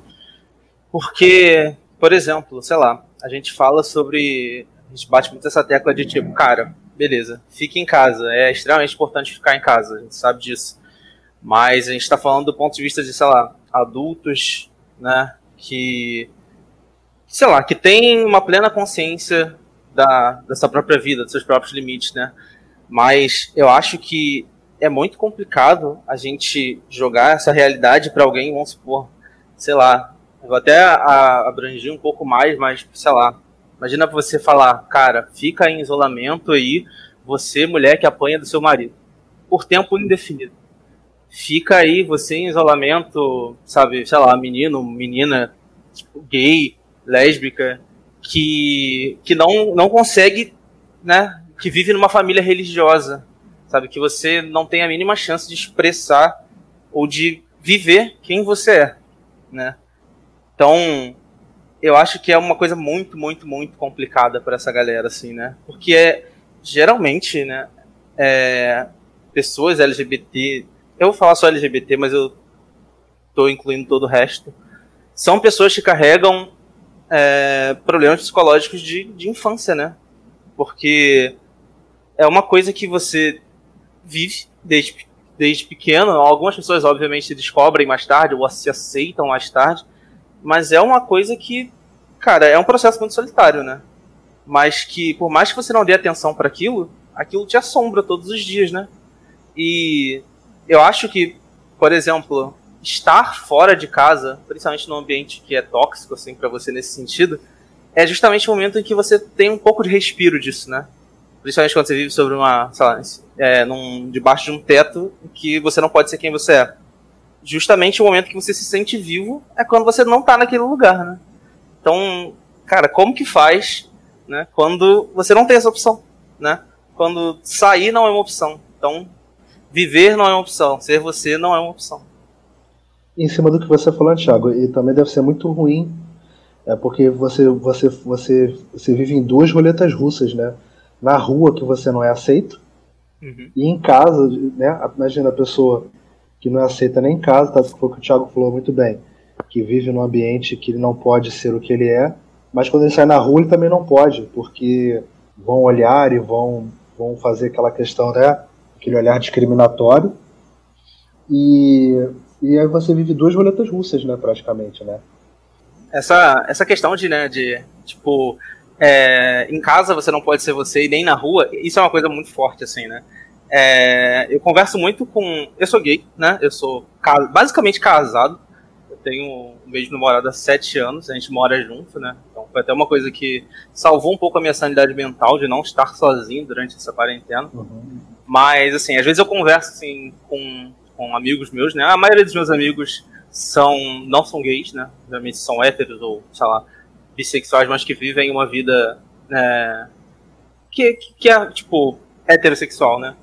Porque, por exemplo, sei lá, a gente fala sobre. A gente bate muito essa tecla de tipo, cara, beleza, fique em casa. É extremamente importante ficar em casa, a gente sabe disso. Mas a gente está falando do ponto de vista de, sei lá, adultos, né, que, sei lá, que tem uma plena consciência da, sua própria vida, dos seus próprios limites, né? Mas eu acho que é muito complicado a gente jogar essa realidade para alguém, vamos supor, sei lá, eu vou até abranger um pouco mais, mas sei lá, imagina você falar, cara, fica em isolamento aí, você, mulher que apanha do seu marido, por tempo indefinido. Fica aí, você em isolamento, sabe, sei lá, menino, menina, tipo, gay, lésbica, que, que não, não consegue, né, que vive numa família religiosa, sabe? Que você não tem a mínima chance de expressar ou de viver quem você é, né? Então, eu acho que é uma coisa muito, muito, muito complicada para essa galera, assim, né? Porque é geralmente, né? É, pessoas LGBT, eu vou falar só LGBT, mas eu tô incluindo todo o resto. São pessoas que carregam é, problemas psicológicos de, de infância, né? Porque é uma coisa que você vive desde, desde pequeno. Algumas pessoas, obviamente, descobrem mais tarde ou se aceitam mais tarde. Mas é uma coisa que, cara, é um processo muito solitário, né? Mas que, por mais que você não dê atenção para aquilo, aquilo te assombra todos os dias, né? E eu acho que, por exemplo, estar fora de casa, principalmente num ambiente que é tóxico, assim, para você nesse sentido, é justamente o momento em que você tem um pouco de respiro disso, né? Principalmente quando você vive sobre uma, sei lá, é, num, debaixo de um teto que você não pode ser quem você é. Justamente o momento que você se sente vivo é quando você não tá naquele lugar, né? Então, cara, como que faz, né? Quando você não tem essa opção, né? Quando sair não é uma opção. Então, viver não é uma opção. Ser você não é uma opção. Em cima do que você falou, Thiago, e também deve ser muito ruim, é porque você, você, você, você vive em duas roletas russas, né? na rua que você não é aceito uhum. e em casa, né? Imagina a pessoa que não é aceita nem em casa, tá? Foi o que o Thiago falou muito bem, que vive num ambiente que ele não pode ser o que ele é, mas quando ele sai na rua ele também não pode, porque vão olhar e vão, vão fazer aquela questão, né? Aquele olhar discriminatório. E, e aí você vive duas roletas russas, né, praticamente, né? Essa, essa questão de, né, de, tipo, é, em casa você não pode ser você e nem na rua, isso é uma coisa muito forte, assim, né? É, eu converso muito com. Eu sou gay, né? Eu sou basicamente casado. Eu tenho um beijo namorado há sete anos, a gente mora junto, né? Então foi até uma coisa que salvou um pouco a minha sanidade mental de não estar sozinho durante essa quarentena. Uhum. Mas, assim, às vezes eu converso assim, com, com amigos meus, né? A maioria dos meus amigos são não são gays, né? Obviamente são héteros ou, sei lá, bissexuais, mas que vivem uma vida é, que, que é, tipo, heterossexual, né?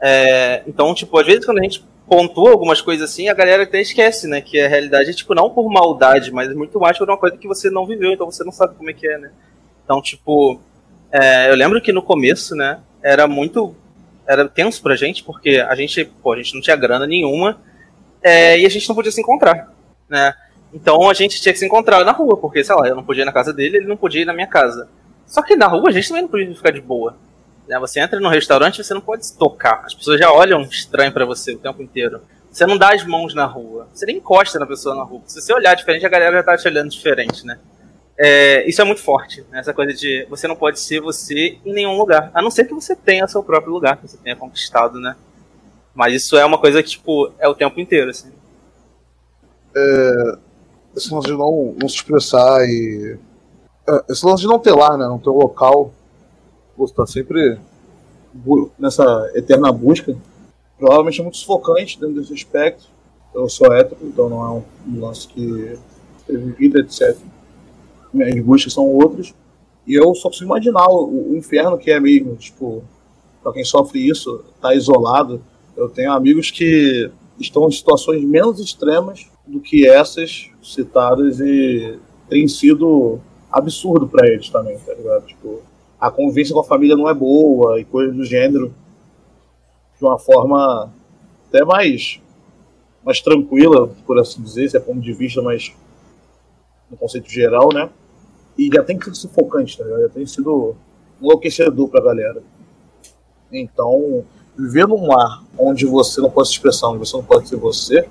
É, então, tipo, às vezes quando a gente pontua algumas coisas assim, a galera até esquece, né? Que a realidade é, tipo, não por maldade, mas muito mais por uma coisa que você não viveu, então você não sabe como é que é, né? Então, tipo, é, eu lembro que no começo, né, era muito. Era tenso pra gente, porque a gente, pô, a gente não tinha grana nenhuma é, e a gente não podia se encontrar, né? Então a gente tinha que se encontrar na rua, porque, sei lá, eu não podia ir na casa dele, ele não podia ir na minha casa. Só que na rua a gente também não podia ficar de boa. Né? Você entra no restaurante você não pode se tocar. As pessoas já olham estranho para você o tempo inteiro. Você não dá as mãos na rua. Você nem encosta na pessoa na rua. Se você olhar diferente, a galera já tá te olhando diferente, né? É, isso é muito forte, né? essa coisa de você não pode ser você em nenhum lugar, a não ser que você tenha seu próprio lugar, que você tenha conquistado, né? Mas isso é uma coisa que, tipo, é o tempo inteiro, assim. É, esse lance de não, não se expressar e. É, esse lance de não ter lá, né? Não ter um local. Você tá sempre nessa eterna busca. Provavelmente é muito sufocante dentro desse aspecto. Eu sou hétero, então não é um, um lance que teve vida, etc. Minhas buscas são outras. E eu só consigo imaginar o, o inferno que é mesmo. Tipo, pra quem sofre isso, tá isolado. Eu tenho amigos que estão em situações menos extremas do que essas citadas e tem sido absurdo para eles também, tá ligado? Tipo, a convivência com a família não é boa e coisas do gênero de uma forma até mais mais tranquila, por assim dizer, se é ponto de vista, mas no conceito geral, né? E já tem sido sufocante, tá ligado? Já tem sido enlouquecedor pra galera. Então, viver num lar onde você não pode se expressar, onde você não pode ser você,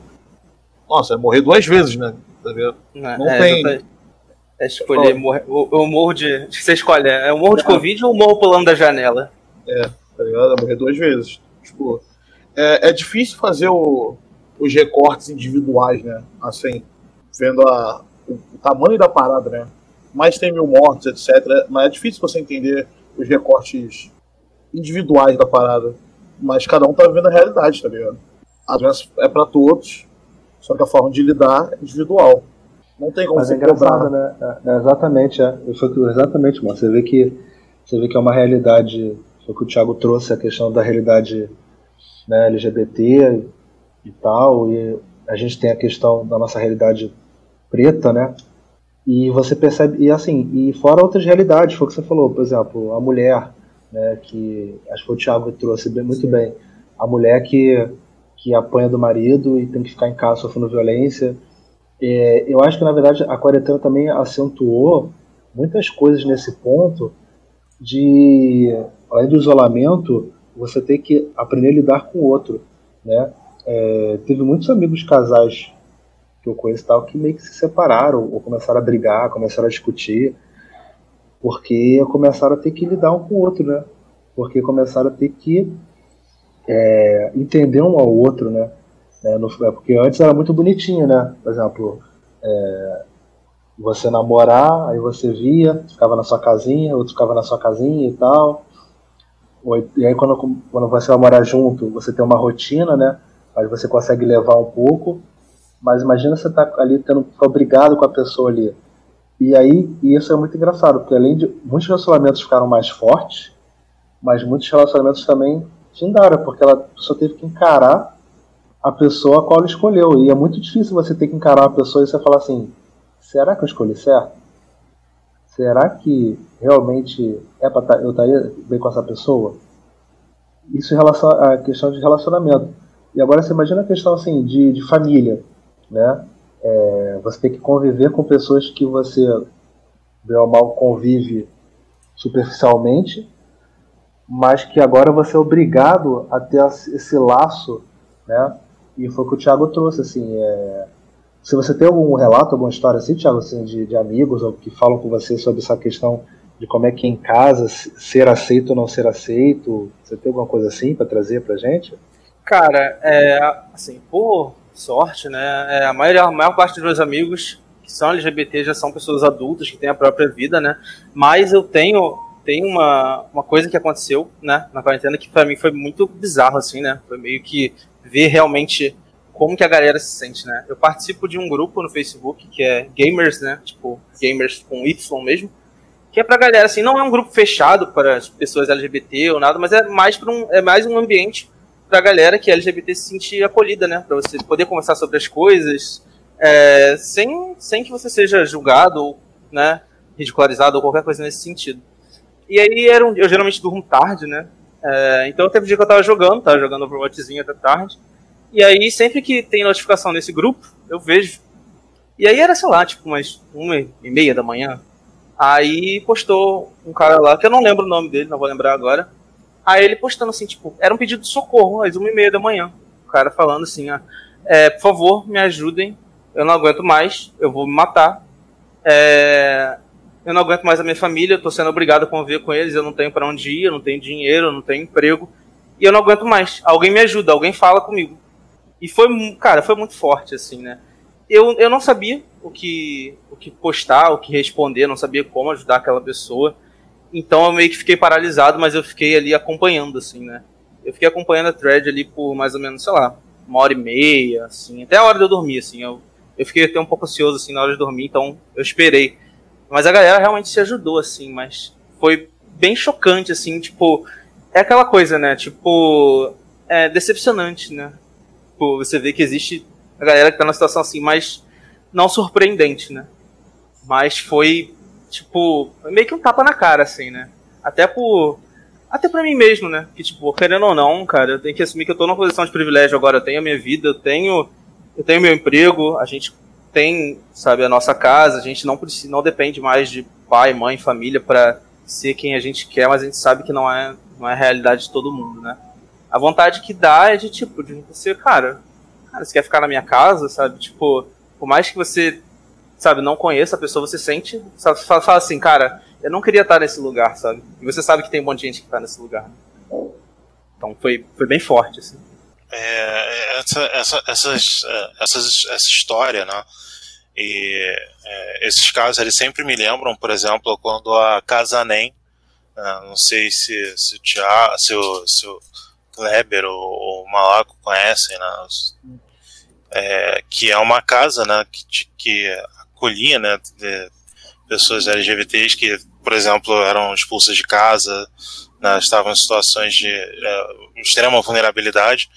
nossa, é morrer duas vezes, né? Tá vendo? Não, não é, tem. É escolher morrer. O, o morro de. Você escolhe, é o morro de é. Covid ou o morro pulando da janela? É. tá ligado? É morrer duas vezes. Tipo, é, é difícil fazer o, os recortes individuais, né? Assim, vendo a, o, o tamanho da parada, né? Mais tem mil mortos, etc. Mas é difícil você entender os recortes individuais da parada. Mas cada um tá vivendo a realidade, tá ligado? A doença é para todos, só que a forma de lidar é individual. Não tem como Mas é engraçado, né? É, é exatamente, é. Foi, exatamente, mano. Você vê que você vê que é uma realidade. Foi o que o Thiago trouxe a questão da realidade né, LGBT e tal, e a gente tem a questão da nossa realidade preta, né? E você percebe, e assim, e fora outras realidades, foi o que você falou, por exemplo, a mulher, né, que acho que o Thiago trouxe bem, muito bem, a mulher que, que apanha do marido e tem que ficar em casa sofrendo violência. É, eu acho que na verdade a quarentena também acentuou muitas coisas nesse ponto de, além do isolamento, você tem que aprender a lidar com o outro, né? É, teve muitos amigos casais que eu conheço tal que meio que se separaram ou começaram a brigar, começaram a discutir, porque começaram a ter que lidar um com o outro, né? Porque começaram a ter que é, entender um ao outro, né? É, no, é, porque antes era muito bonitinho, né? Por exemplo, é, você namorar, aí você via, ficava na sua casinha, outro ficava na sua casinha e tal. E aí quando, quando você vai morar junto, você tem uma rotina, né? Aí você consegue levar um pouco. Mas imagina você estar tá ali tendo obrigado com a pessoa ali. E aí, e isso é muito engraçado, porque além de muitos relacionamentos ficaram mais fortes, mas muitos relacionamentos também findaram, porque ela só teve que encarar a pessoa a qual ela escolheu. E é muito difícil você ter que encarar uma pessoa e você falar assim: será que eu escolhi certo? Será que realmente é para tá, eu estaria bem com essa pessoa? Isso em relação à questão de relacionamento. E agora você imagina a questão assim de, de família, né? É, você tem que conviver com pessoas que você, bem ou mal, convive superficialmente, mas que agora você é obrigado a ter esse laço, né? E foi o que o Thiago trouxe, assim, é, se você tem algum relato, alguma história assim, Thiago, assim, de, de amigos ou que falam com você sobre essa questão de como é que em casa ser aceito ou não ser aceito, você tem alguma coisa assim para trazer pra gente? Cara, é, assim, por sorte, né, é, a, maior, a maior parte dos meus amigos que são LGBT já são pessoas adultas que têm a própria vida, né, mas eu tenho tem uma, uma coisa que aconteceu, né, na quarentena que para mim foi muito bizarro, assim, né, foi meio que ver realmente como que a galera se sente, né? Eu participo de um grupo no Facebook que é Gamers, né? Tipo, Gamers com Y mesmo. Que é pra galera, assim, não é um grupo fechado para as pessoas LGBT ou nada, mas é mais, pra um, é mais um ambiente pra galera que é LGBT se sentir acolhida, né? Pra você poder conversar sobre as coisas é, sem, sem que você seja julgado ou, né, ridicularizado ou qualquer coisa nesse sentido. E aí era um, eu geralmente durmo tarde, né? É, então teve um dia que eu tava jogando, tava jogando Overwatchzinho até tarde. E aí, sempre que tem notificação nesse grupo, eu vejo. E aí era, sei lá, tipo, umas uma e meia da manhã. Aí postou um cara lá, que eu não lembro o nome dele, não vou lembrar agora. Aí ele postando assim, tipo, era um pedido de socorro, às uma e meia da manhã. O cara falando assim, ah, é, por favor, me ajudem, eu não aguento mais, eu vou me matar. É, eu não aguento mais a minha família, eu tô sendo obrigado a conviver com eles, eu não tenho para onde ir, eu não tenho dinheiro, eu não tenho emprego. E eu não aguento mais. Alguém me ajuda, alguém fala comigo. E foi, cara, foi muito forte, assim, né? Eu, eu não sabia o que, o que postar, o que responder, não sabia como ajudar aquela pessoa. Então eu meio que fiquei paralisado, mas eu fiquei ali acompanhando, assim, né? Eu fiquei acompanhando a thread ali por mais ou menos, sei lá, uma hora e meia, assim, até a hora de eu dormir, assim. Eu, eu fiquei até um pouco ansioso, assim, na hora de dormir, então eu esperei. Mas a galera realmente se ajudou, assim, mas foi bem chocante, assim, tipo. É aquela coisa, né? Tipo. É decepcionante, né? Tipo, você vê que existe a galera que tá numa situação assim, mas não surpreendente, né? Mas foi, tipo, meio que um tapa na cara, assim, né? Até por. Até pra mim mesmo, né? Que, tipo, querendo ou não, cara, eu tenho que assumir que eu tô numa posição de privilégio agora. Eu tenho a minha vida, eu tenho. Eu tenho meu emprego, a gente tem, sabe, a nossa casa, a gente não precisa, não depende mais de pai, mãe, família para ser quem a gente quer, mas a gente sabe que não é, não é a realidade de todo mundo, né? a vontade que dá é de tipo, de você, cara, cara, você quer ficar na minha casa, sabe? Tipo, por mais que você, sabe, não conheça a pessoa, você sente, sabe, fala, fala assim, cara, eu não queria estar nesse lugar, sabe? E você sabe que tem um monte de gente que tá nesse lugar. Então foi, foi bem forte, assim. É, essa, essa, essas, é, essas, essa história, né? E é, esses casos eles sempre me lembram, por exemplo, quando a Casanem, né, não sei se, se, o, Tia, se, o, se o Kleber ou o Malaco conhecem, né? É, que é uma casa né, que, que acolhia né, pessoas LGBTs que, por exemplo, eram expulsas de casa, né, estavam em situações de é, extrema vulnerabilidade,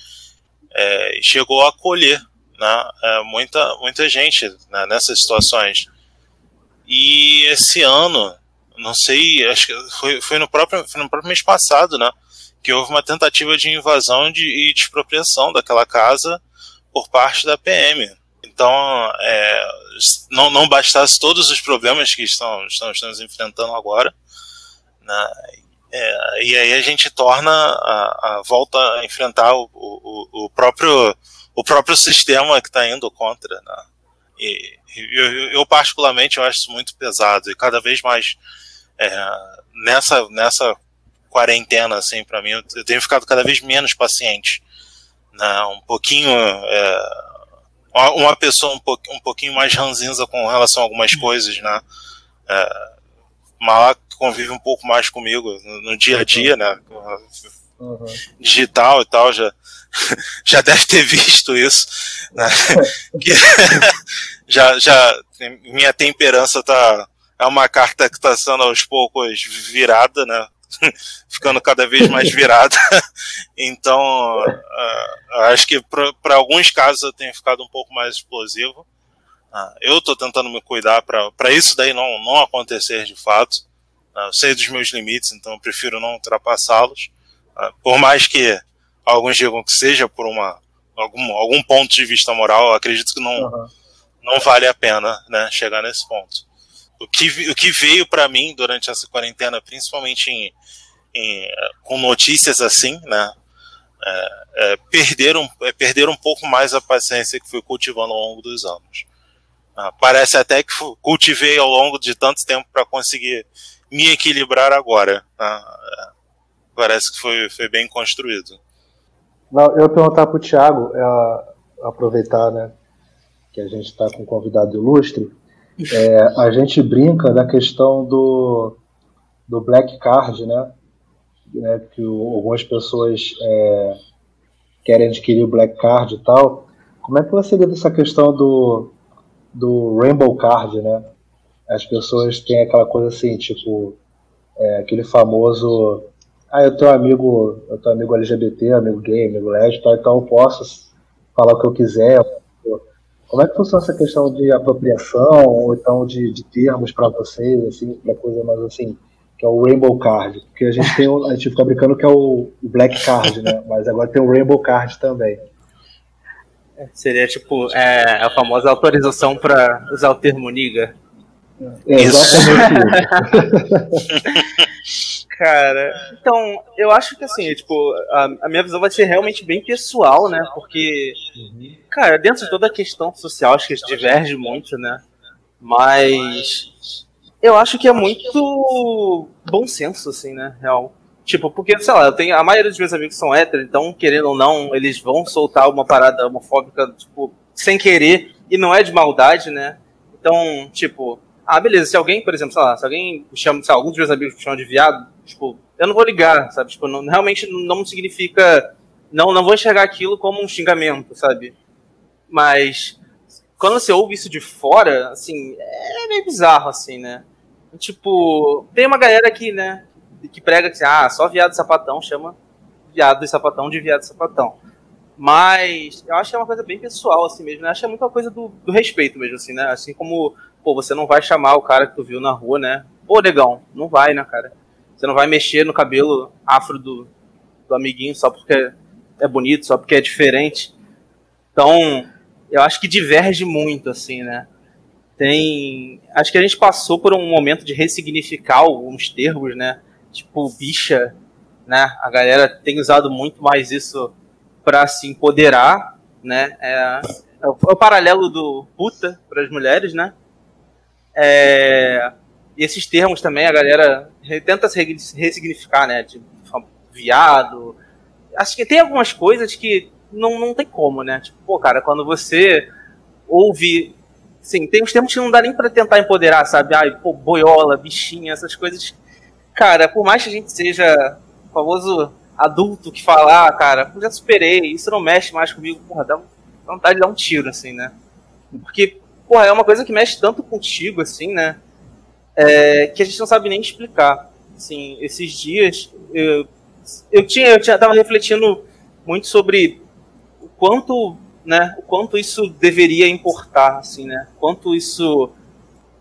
é, chegou a acolher né, é, muita, muita gente né, nessas situações. E esse ano, não sei, acho que foi, foi, no, próprio, foi no próprio mês passado, né, que houve uma tentativa de invasão de, e de expropriação daquela casa por parte da PM. Então, é, não, não bastasse todos os problemas que estão, estão, estamos enfrentando agora, né, é, e aí a gente torna a, a volta a enfrentar o, o, o, próprio o próprio sistema que está indo contra, né? E eu, eu, particularmente eu acho isso muito pesado e cada vez mais é, nessa nessa quarentena assim para mim eu, tenho ficado cada vez menos paciente, né? Um pouquinho é, uma pessoa um, po, um pouquinho mais ranzinza com relação a algumas coisas, né? É, Malak convive um pouco mais comigo no, no dia a dia, né? Uhum. Digital e tal, já, já deve ter visto isso. Né? que, já, já, minha temperança tá. É uma carta que está sendo aos poucos virada, né? Ficando cada vez mais virada. então, uh, acho que para alguns casos eu tenho ficado um pouco mais explosivo. Uh, eu estou tentando me cuidar para isso daí não, não acontecer de fato. Uh, eu sei dos meus limites, então eu prefiro não ultrapassá-los. por mais que alguns digam que seja por uma algum, algum ponto de vista moral, acredito que não, uhum. não vale a pena né, chegar nesse ponto. O que, o que veio para mim durante essa quarentena, principalmente em, em, com notícias assim, né, é, é, perder, um, é perder um pouco mais a paciência que fui cultivando ao longo dos anos. Ah, parece até que cultivei ao longo de tanto tempo para conseguir me equilibrar agora. Ah, é, parece que foi, foi bem construído. Não, eu perguntar para o Thiago, é, aproveitar né, que a gente está com um convidado ilustre, é, a gente brinca da questão do, do Black Card, né, né que o, algumas pessoas é, querem adquirir o Black Card e tal. Como é que você vê essa questão do, do Rainbow Card, né? As pessoas têm aquela coisa assim, tipo, é, aquele famoso ah, eu tenho amigo, eu tenho amigo LGBT, amigo gay, amigo lésbico, então eu posso falar o que eu quiser. Como é que funciona essa questão de apropriação ou então de, de termos para vocês, assim, para coisa mais assim, que é o Rainbow Card? Porque a gente tem, a gente fica brincando que é o Black Card, né? Mas agora tem o Rainbow Card também. Seria tipo é, a famosa autorização para usar o termo niga. É, exatamente isso. Cara, então, eu acho que assim, tipo, a, a, minha visão vai ser realmente bem pessoal, né? Porque, cara, dentro de toda a questão social, acho que diverge muito, né? Mas eu acho que é muito bom senso, assim, né? Real. Tipo, porque, sei lá, eu tenho, a maioria dos meus amigos são héteros, então, querendo ou não, eles vão soltar uma parada homofóbica, tipo, sem querer, e não é de maldade, né? Então, tipo, ah, beleza, se alguém, por exemplo, sei lá, se alguém chama, sei lá, alguns dos meus amigos me chamam de viado, tipo, eu não vou ligar, sabe? Tipo, não, realmente não significa. Não, não vou enxergar aquilo como um xingamento, sabe? Mas quando você ouve isso de fora, assim, é meio bizarro, assim, né? Tipo, tem uma galera aqui, né, que prega que, ah, só viado sapatão chama viado e sapatão de viado e sapatão. Mas eu acho que é uma coisa bem pessoal, assim mesmo, né? Acho que é muita coisa do, do respeito mesmo, assim, né? Assim como, pô, você não vai chamar o cara que tu viu na rua, né? Pô, negão, não vai, né, cara? Você não vai mexer no cabelo afro do, do amiguinho só porque é bonito, só porque é diferente. Então, eu acho que diverge muito, assim, né? Tem. Acho que a gente passou por um momento de ressignificar alguns termos, né? Tipo, bicha, né? A galera tem usado muito mais isso para se empoderar, né? É, é, o, é paralelo do puta para as mulheres, né? É, e esses termos também a galera tenta se ressignificar, né? Tipo, viado, acho que tem algumas coisas que não, não tem como, né? Tipo, pô, cara, quando você ouve. Sim, tem uns termos que não dá nem pra tentar empoderar, sabe? Ai, pô, boiola, bichinha, essas coisas. Cara, por mais que a gente seja famoso adulto que fala, ah, cara, já superei, isso não mexe mais comigo, porra, dá vontade de dar um tiro, assim, né? Porque, porra, é uma coisa que mexe tanto contigo, assim, né? É, que a gente não sabe nem explicar. Assim, esses dias eu, eu tinha, eu tinha, tava refletindo muito sobre o quanto, né, o quanto isso deveria importar, assim, né? Quanto isso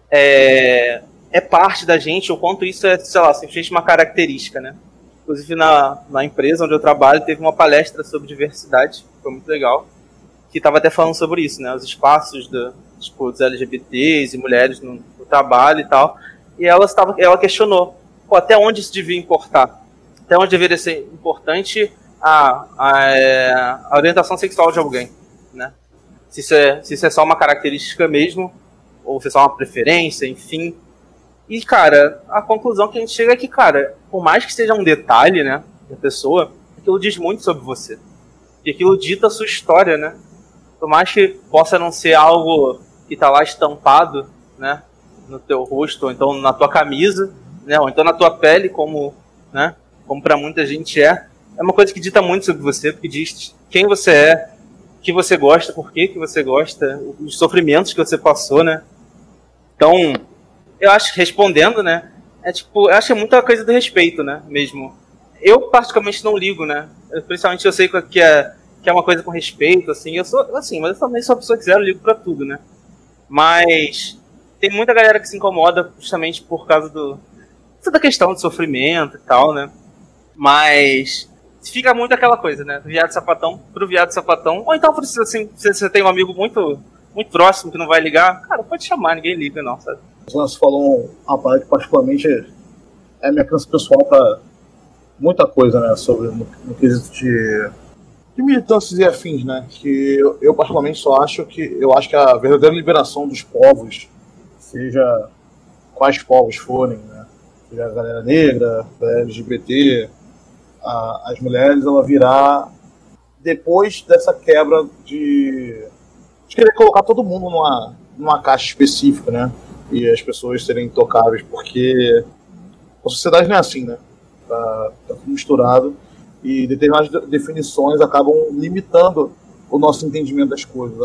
é, é parte da gente, ou quanto isso é, sei lá, simplesmente uma característica, né? Inclusive na, na empresa onde eu trabalho teve uma palestra sobre diversidade, foi muito legal, que estava até falando sobre isso, né? Os espaços do, tipo, dos LGBTs e mulheres no, trabalho e tal. E ela, estava, ela questionou pô, até onde isso devia importar. Até onde deveria ser importante a, a, é, a orientação sexual de alguém, né? Se isso, é, se isso é só uma característica mesmo, ou se é só uma preferência, enfim. E, cara, a conclusão que a gente chega é que, cara, por mais que seja um detalhe, né, da pessoa, aquilo diz muito sobre você. E aquilo dita a sua história, né? Por mais que possa não ser algo que tá lá estampado, né, no teu rosto, ou então na tua camisa, né, ou então na tua pele, como, né, como para muita gente é, é uma coisa que dita muito sobre você, porque diz quem você é, o que você gosta, por que, que você gosta, os sofrimentos que você passou, né? Então, eu acho, respondendo, né, é tipo, eu acho que é muita coisa do respeito, né, mesmo. Eu, particularmente, não ligo, né, principalmente eu sei que é, que é uma coisa com respeito, assim, eu sou, assim, mas eu também sou uma pessoa que zero ligo pra tudo, né. Mas tem muita galera que se incomoda justamente por causa do da questão de sofrimento e tal, né? Mas fica muito aquela coisa, né? Do viado sapatão pro viado sapatão. Ou então, assim, você tem um amigo muito, muito próximo que não vai ligar, cara, pode chamar, ninguém liga, não, sabe? Você falou uma parada que particularmente é minha crença pessoal para muita coisa, né? Sobre no, no quesito de, de militâncias e afins, né? Que eu, eu particularmente só acho que eu acho que a verdadeira liberação dos povos seja quais povos forem, né? seja a galera negra, a LGBT, a, as mulheres, ela virá depois dessa quebra de, de querer colocar todo mundo numa, numa caixa específica, né? E as pessoas serem intocáveis, porque a sociedade não é assim, né? Tá, tá tudo misturado e determinadas definições acabam limitando o nosso entendimento das coisas.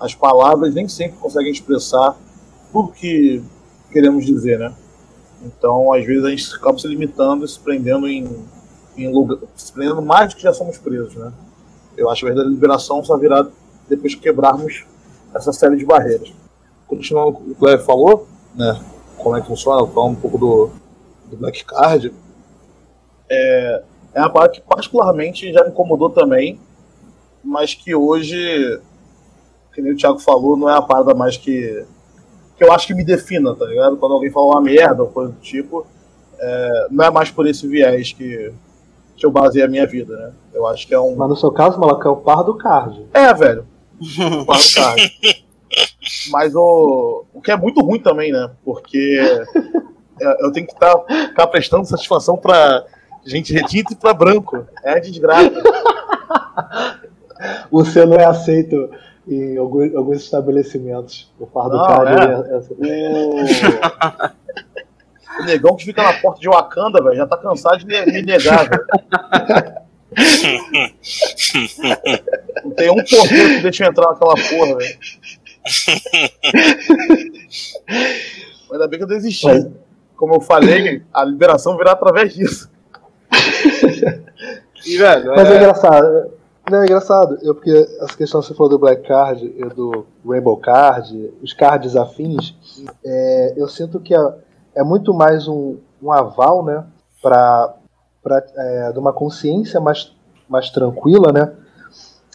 As palavras nem sempre conseguem expressar tudo que queremos dizer, né? Então, às vezes, a gente acaba se limitando e se prendendo em, em lugar, se prendendo mais do que já somos presos, né? Eu acho que a verdadeira liberação só virá depois que quebrarmos essa série de barreiras. Continuando o que o Cleber falou, né? Como é que funciona, falando um pouco do, do Black Card, é, é uma parte que particularmente já me incomodou também, mas que hoje, que nem o Thiago falou, não é a parada mais que que eu acho que me defina, tá ligado? Quando alguém fala uma merda ou coisa do tipo, é, não é mais por esse viés que, que eu baseei a minha vida, né? Eu acho que é um. Mas no seu caso, Malaca, é o par do card. É, velho. O par do card. Mas o, o que é muito ruim também, né? Porque é, eu tenho que estar tá, ficar prestando satisfação pra gente retinta e pra branco. É desgraça. Você não é aceito em alguns, alguns estabelecimentos. O fardo Não, card é. é, é, O negão que fica na porta de Wakanda, velho, já tá cansado de me negar, velho. Não tem um porteiro que deixa eu entrar naquela porra, velho. Ainda bem que eu desisti. Mas- Como eu falei, a liberação virá através disso. E, velho, Mas é é, engraçado. Não, é engraçado, eu, porque essa questão que você falou do Black Card e do Rainbow Card, os cards afins, é, eu sinto que é, é muito mais um, um aval, né, para é, de uma consciência mais, mais tranquila, né,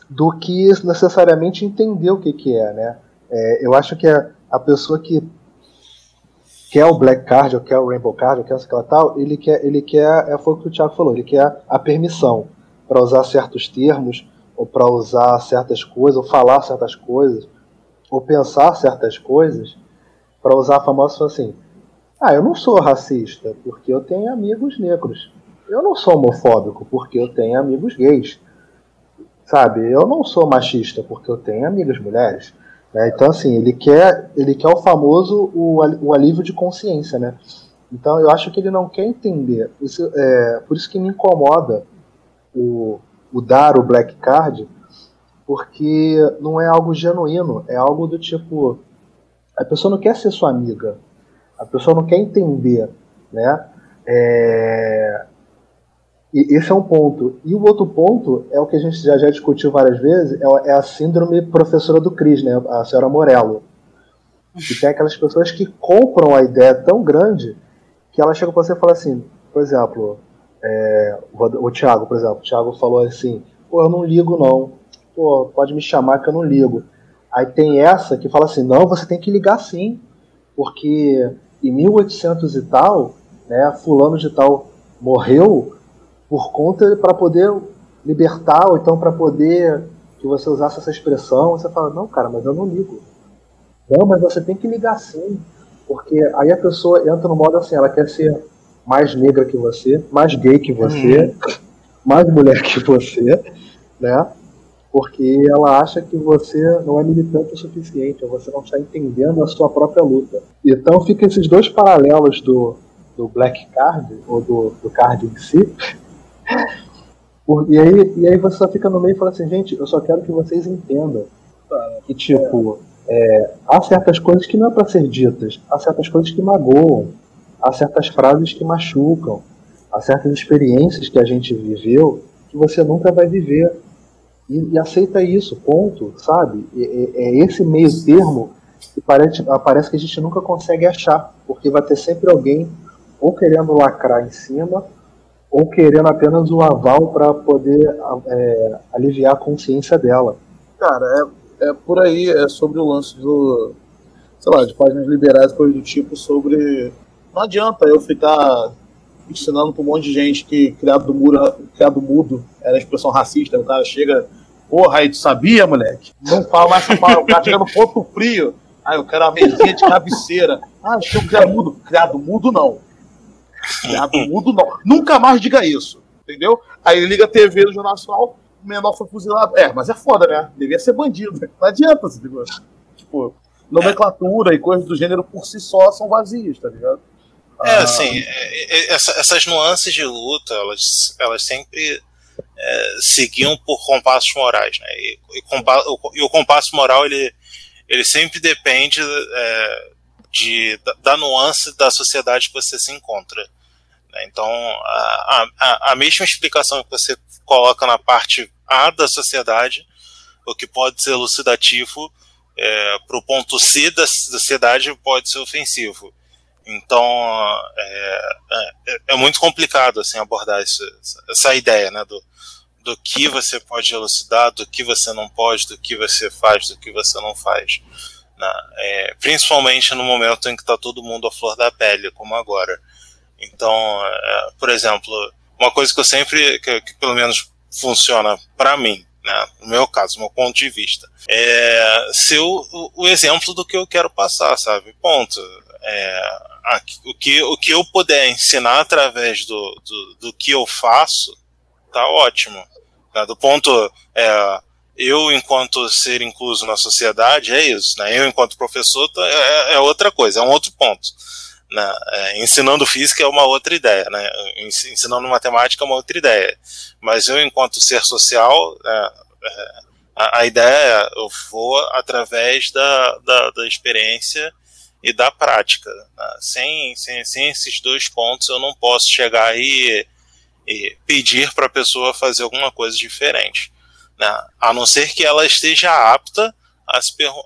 do que necessariamente entender o que, que é, né. É, eu acho que a, a pessoa que quer o Black Card, ou quer o Rainbow Card, ou quer aquela tal, ele quer, ele quer, é, foi o que o Thiago falou, ele quer a permissão para usar certos termos, ou para usar certas coisas, ou falar certas coisas, ou pensar certas coisas, para usar a famosa assim: ah, eu não sou racista, porque eu tenho amigos negros. eu não sou homofóbico porque eu tenho amigos gays. Sabe? Eu não sou machista porque eu tenho amigas mulheres. Né? Então, assim, ele quer, ele quer o famoso o, o alívio de consciência, né? Então, eu acho que ele não quer entender. Isso, é, por isso que me incomoda o, o dar o black card, porque não é algo genuíno, é algo do tipo a pessoa não quer ser sua amiga, a pessoa não quer entender, né? É... E esse é um ponto. E o outro ponto é o que a gente já, já discutiu várias vezes, é, é a síndrome professora do Cris, né? A senhora Morello. Que tem aquelas pessoas que compram a ideia tão grande que ela chega para você e fala assim, por exemplo, é, o, o Thiago, por exemplo, o Thiago falou assim, pô, eu não ligo não. Pô, pode me chamar que eu não ligo. Aí tem essa que fala assim, não, você tem que ligar sim, porque em 1800 e tal, né, fulano de tal morreu por conta para poder libertar ou então para poder que você usasse essa expressão, você fala, não, cara, mas eu não ligo. Não, mas você tem que ligar sim, porque aí a pessoa entra no modo assim, ela quer ser mais negra que você, mais gay que você, uhum. mais mulher que você, né? porque ela acha que você não é militante o suficiente, ou você não está entendendo a sua própria luta. Então fica esses dois paralelos do, do Black Card, ou do, do card em si. E aí, e aí você só fica no meio e fala assim, gente, eu só quero que vocês entendam que, tipo, é, há certas coisas que não é para ser ditas, há certas coisas que magoam, há certas frases que machucam, há certas experiências que a gente viveu que você nunca vai viver e, e aceita isso, ponto, sabe? É, é, esse meio termo que parece, parece que a gente nunca consegue achar, porque vai ter sempre alguém ou querendo lacrar em cima, ou querendo apenas o aval para poder é, aliviar a consciência dela. Cara, é, é por aí, é sobre o lance do, sei lá, de páginas liberais, coisas do tipo, sobre. Não adianta eu ficar ensinando para um monte de gente que criado, muro, criado mudo era expressão racista. O cara chega, porra, aí tu sabia, moleque? Não fala mais. O cara chega no ponto frio. Ah, eu quero a mesinha de cabeceira. Ah, eu criado mudo. Criado mudo não. Criado mudo não. Nunca mais diga isso. Entendeu? Aí ele liga a TV do Jornal Nacional, o menor foi fuzilado. É, mas é foda, né? Devia ser bandido. Não adianta, entendeu? Tipo, nomenclatura e coisas do gênero por si só são vazias, tá ligado? É, ah. assim, é, é, essa, essas nuances de luta, elas, elas sempre é, seguiam por compassos morais, né? E, e, compa o, e, o, compasso moral, ele, ele sempre depende é, de, da, da, nuance da sociedade que você se encontra. Né? Então, a, a, a mesma explicação que você coloca na parte A da sociedade, o que pode ser elucidativo, é, para o ponto C da sociedade pode ser ofensivo. Então é, é, é, muito complicado assim abordar isso, essa ideia, né, do, do que você pode elucidar, do que você não pode, do que você faz, do que você não faz. Né? É, principalmente no momento em que está todo mundo à flor da pele, como agora. Então, é, por exemplo, uma coisa que eu sempre, que, que pelo menos funciona para mim, né, no meu caso, meu ponto de vista, é ser o, o exemplo do que eu quero passar, sabe? Ponto. É, o, que, o que eu puder ensinar através do, do, do que eu faço, tá ótimo. Tá? Do ponto, é, eu enquanto ser incluso na sociedade, é isso. Né? Eu enquanto professor tá, é, é outra coisa, é um outro ponto. Né? É, ensinando física é uma outra ideia, né? ensinando matemática é uma outra ideia. Mas eu, enquanto ser social, né, é, a, a, ideia é eu vou através da, da, da experiência e da prática. Né? Sem, sem, sem esses dois pontos, eu não posso chegar e, e pedir para a pessoa fazer alguma coisa diferente. Né? A não ser que ela esteja apta a,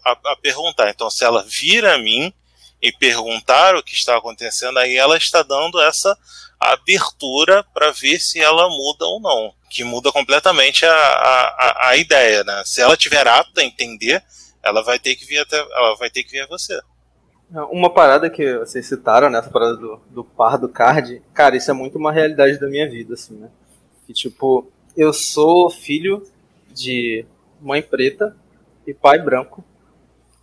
a, a perguntar. Então, se ela vir a mim e perguntar o que está acontecendo, aí ela está dando essa abertura para ver se ela muda ou não, que muda completamente a, a, a ideia, né? Se ela tiver apta a entender, ela vai ter que vir até, ela vai ter que vir a você. Uma parada que vocês citaram, né, parada do, do par do card, cara, isso é muito uma realidade da minha vida, assim, né? Que, tipo, eu sou filho de mãe preta e pai branco.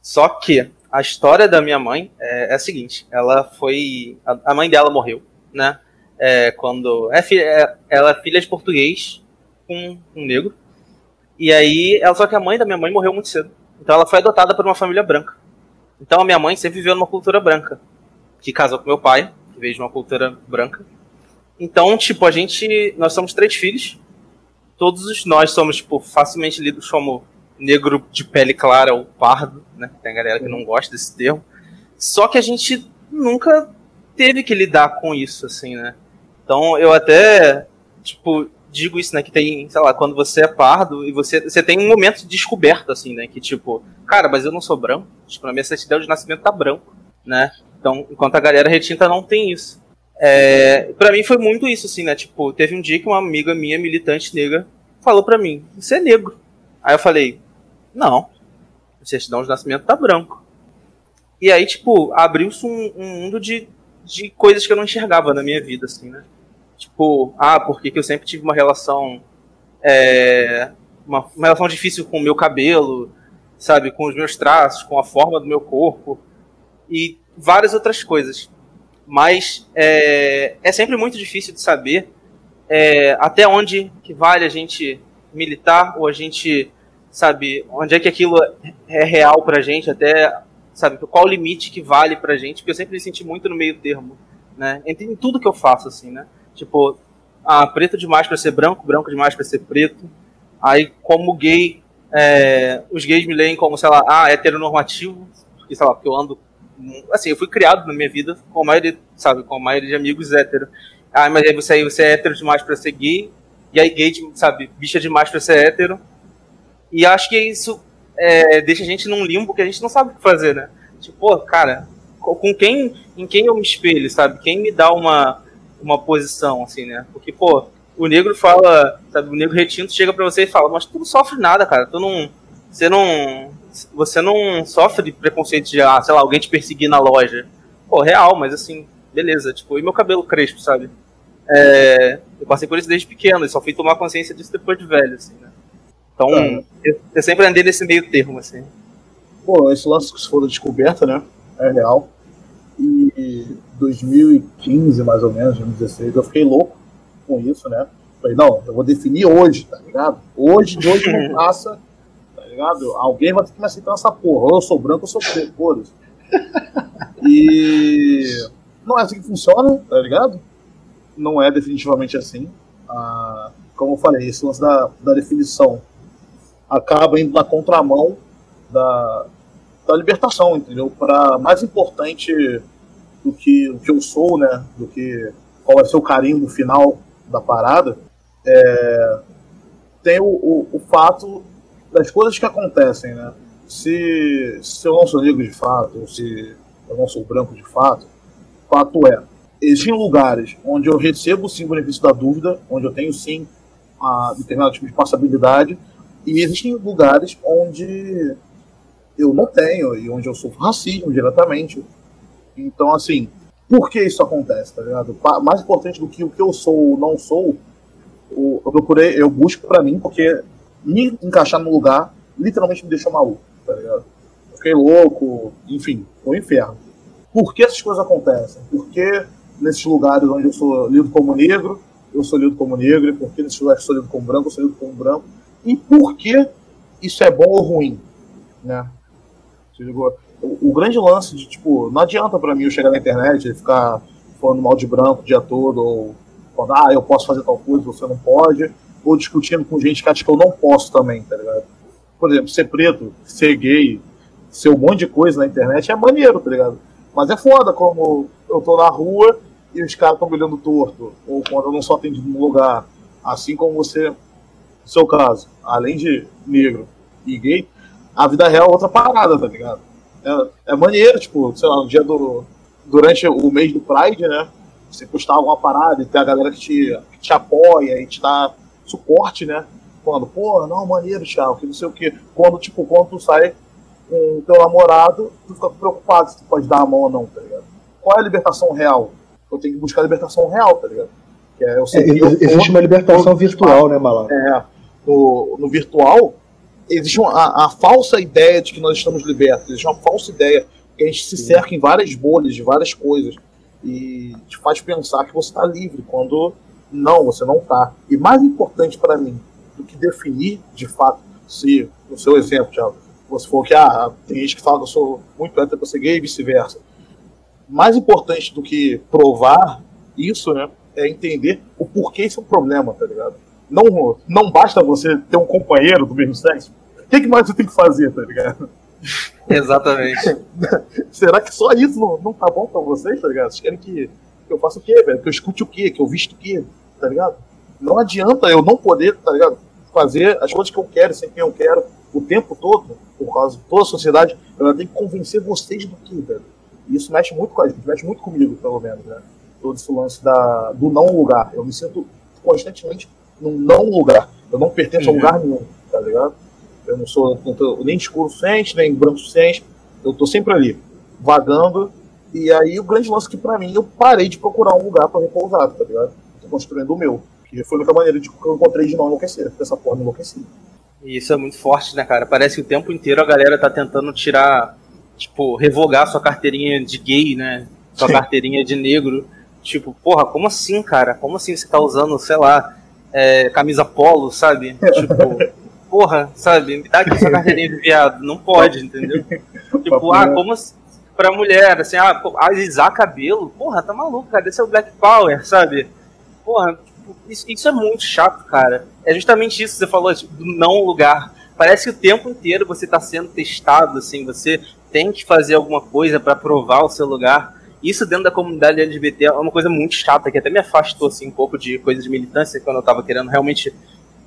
Só que a história da minha mãe é, é a seguinte: ela foi. A, a, mãe dela morreu, né? é, quando. É, é, ela é filha de português com um negro. E aí, ela, só que a mãe da minha mãe morreu muito cedo. Então ela foi adotada por uma família branca. Então a minha mãe sempre viveu numa cultura branca. Que casou com meu pai, que veio de uma cultura branca. Então, tipo, a gente. Nós somos três filhos. Todos nós somos, tipo, facilmente lidos como negro de pele clara ou pardo, né? Tem galera que não gosta desse termo. Só que a gente nunca teve que lidar com isso, assim, né? Então eu até, tipo, digo isso, né? Que tem, sei lá, quando você é pardo e você, você tem um momento de descoberta, assim, né? Que tipo, cara, mas eu não sou branco. Tipo, na minha certidão de nascimento tá branco, né? Então, enquanto a galera retinta não tem isso. É, para mim foi muito isso, assim, né? Tipo, teve um dia que uma amiga minha, militante negra, falou para mim: Você é negro. Aí eu falei: Não, a certidão de nascimento tá branco. E aí, tipo, abriu-se um, um, mundo de, de coisas que eu não enxergava na minha vida, assim, né? Tipo, ah, porque que eu sempre tive uma relação. É, uma, uma relação difícil com o meu cabelo, sabe? Com os meus traços, com a forma do meu corpo. E várias outras coisas. Mas é, é sempre muito difícil de saber é, até onde que vale a gente militar ou a gente sabe onde é que aquilo é real pra gente até sabe qual o limite que vale pra gente porque eu sempre me senti muito no meio termo né entre em tudo que eu faço assim né tipo ah, preto demais para ser branco branco demais para ser preto aí como gay é, os gays me leem como sei lá ah heteronormativo porque sei lá porque eu ando assim, eu fui criado na minha vida com a maioria, sabe, com a maioria de amigos hétero. Ah, mas aí você, aí você é hétero demais pra ser gay, e aí gay, sabe, bicha demais pra ser hétero. E acho que isso é, deixa a gente num limbo que a gente não sabe o que fazer, né? Tipo, cara, com quem, em quem eu me espelho, sabe? Quem me dá uma, uma posição, assim, né? Porque, pô, o negro fala, sabe, o negro retinto chega pra você e fala, mas tu não sofre nada, cara, tu não, você não, você não sofre preconceito de, ah, sei lá, alguém te perseguir na loja. Pô, real, mas assim, beleza. Tipo, e meu cabelo crespo, sabe? É, eu passei por isso desde pequeno e só fui tomar consciência disso depois de velho, assim, né? Então, é. eu, eu, sempre andei nesse meio termo, assim. Pô, esse lance que se for da descoberta, né? É real. E 2015, mais ou menos, 2016, eu fiquei louco com isso, né? Falei, não, eu vou definir hoje, tá ligado? Hoje, de hoje não passa ligado? Alguém vai ter que me aceitar essa porra. Ou eu sou branco ou sou preto, foda E não é assim que funciona, tá ligado? Não é definitivamente assim. Ah, como eu falei, esse lance da, da definição acaba indo na contramão da, da libertação, entendeu? Para mais importante do que o que eu sou, né? Do que qual vai ser o carinho no final da parada, é, tem o, o, o fato das coisas que acontecem, né? Se, se eu não sou negro de fato, ou se eu não sou branco de fato, fato é, existem lugares onde eu recebo sim o benefício da dúvida, onde eu tenho sim a determinado tipo de passabilidade, e existem lugares onde eu não tenho, e onde eu sofro racismo diretamente. Então, assim, por que isso acontece, tá ligado? Mais importante do que o que eu sou ou não sou, eu procurei, eu busco para mim, porque me encaixar no lugar literalmente me deixou maluco, tá ligado? fiquei louco, enfim, foi um inferno. Por que essas coisas acontecem? Por que nesses lugares onde eu sou lido como negro, eu sou lido como negro, e por que nesses lugares eu sou lido como branco, eu sou lido como branco, e por que isso é bom ou ruim, né? O, o grande lance de, tipo, não adianta para mim eu chegar na internet e ficar falando mal de branco o dia todo, ou falando, ah, eu posso fazer tal coisa, você não pode, ou discutindo com gente que acha que eu não posso também, tá ligado? Por exemplo, ser preto, ser gay, ser um monte de coisa na internet é maneiro, tá ligado? Mas é foda como eu tô na rua e os caras estão me olhando torto, ou quando eu não sou atendido num lugar, assim como você, no seu caso, além de negro e gay, a vida real é outra parada, tá ligado? É, é maneiro, tipo, sei lá, no dia do. Durante o mês do Pride, né? Você postar alguma parada e ter a galera que te, que te apoia e te dá suporte, né? Quando, pô, não, maneiro, Thiago, que não sei o quê. Quando, tipo, quando tu sai com o teu namorado, tu fica preocupado se tu pode dar a mão ou não, tá ligado? Qual é a libertação real? Eu tenho que buscar a libertação real, tá ligado? Que é, eu sei é, existe uma libertação virtual, né, Malandro? É. No, no virtual, existe uma, a, a, falsa ideia de que nós estamos libertos. Existe uma falsa ideia que a gente se cerca em várias bolhas de várias coisas. e te faz pensar que você está livre, quando não, você não está. E mais importante para mim do que definir de fato se, no seu exemplo, já, você for que ah, tem gente que fala que eu sou muito hétero para ser gay e vice-versa. Mais importante do que provar isso, né, é entender o porquê isso é um problema, tá ligado? Não, não basta você ter um companheiro do mesmo sexo. O que, que mais você tem que fazer, tá ligado? Exatamente. Será que só isso não, não tá bom pra vocês, tá ligado? Vocês querem que, que eu faça o quê, velho? Que eu escute o quê? Que eu visto o quê? Tá ligado? Não adianta eu não poder, tá ligado? Fazer as coisas que eu quero, sem quem eu quero, o tempo todo, por causa de toda a sociedade, eu tenho que convencer vocês do que, velho? E isso mexe muito com a gente, mexe muito comigo, pelo menos, né? Todo esse lance da, do não lugar. Eu me sinto constantemente num não lugar. Eu não pertenço uhum. a lugar nenhum, tá ligado? Eu não sou nem escuro suficiente, nem branco suficiente. Eu tô sempre ali, vagando. E aí o grande lance que pra mim, eu parei de procurar um lugar para repousar, tá ligado? Tô construindo o meu. Que foi a única maneira de que eu encontrei de não enlouquecer, dessa forma enlouqueci. E isso é muito forte, né, cara? Parece que o tempo inteiro a galera tá tentando tirar, tipo, revogar sua carteirinha de gay, né? Sua carteirinha de negro. Tipo, porra, como assim, cara? Como assim você tá usando, sei lá, é, camisa polo, sabe? Tipo, porra, sabe? Me dá aqui sua carteirinha de viado. Não pode, entendeu? tipo, ah, como pra mulher, assim, ah, alisar cabelo, porra, tá maluco, cara, esse é o Black Power, sabe? Porra, isso, isso, é muito chato, cara. É justamente isso que você falou, tipo, do não lugar. Parece que o tempo inteiro você tá sendo testado, assim, você tem que fazer alguma coisa para provar o seu lugar. Isso dentro da comunidade LGBT é uma coisa muito chata, que até me afastou, assim, um pouco de coisas de militância, quando eu tava querendo realmente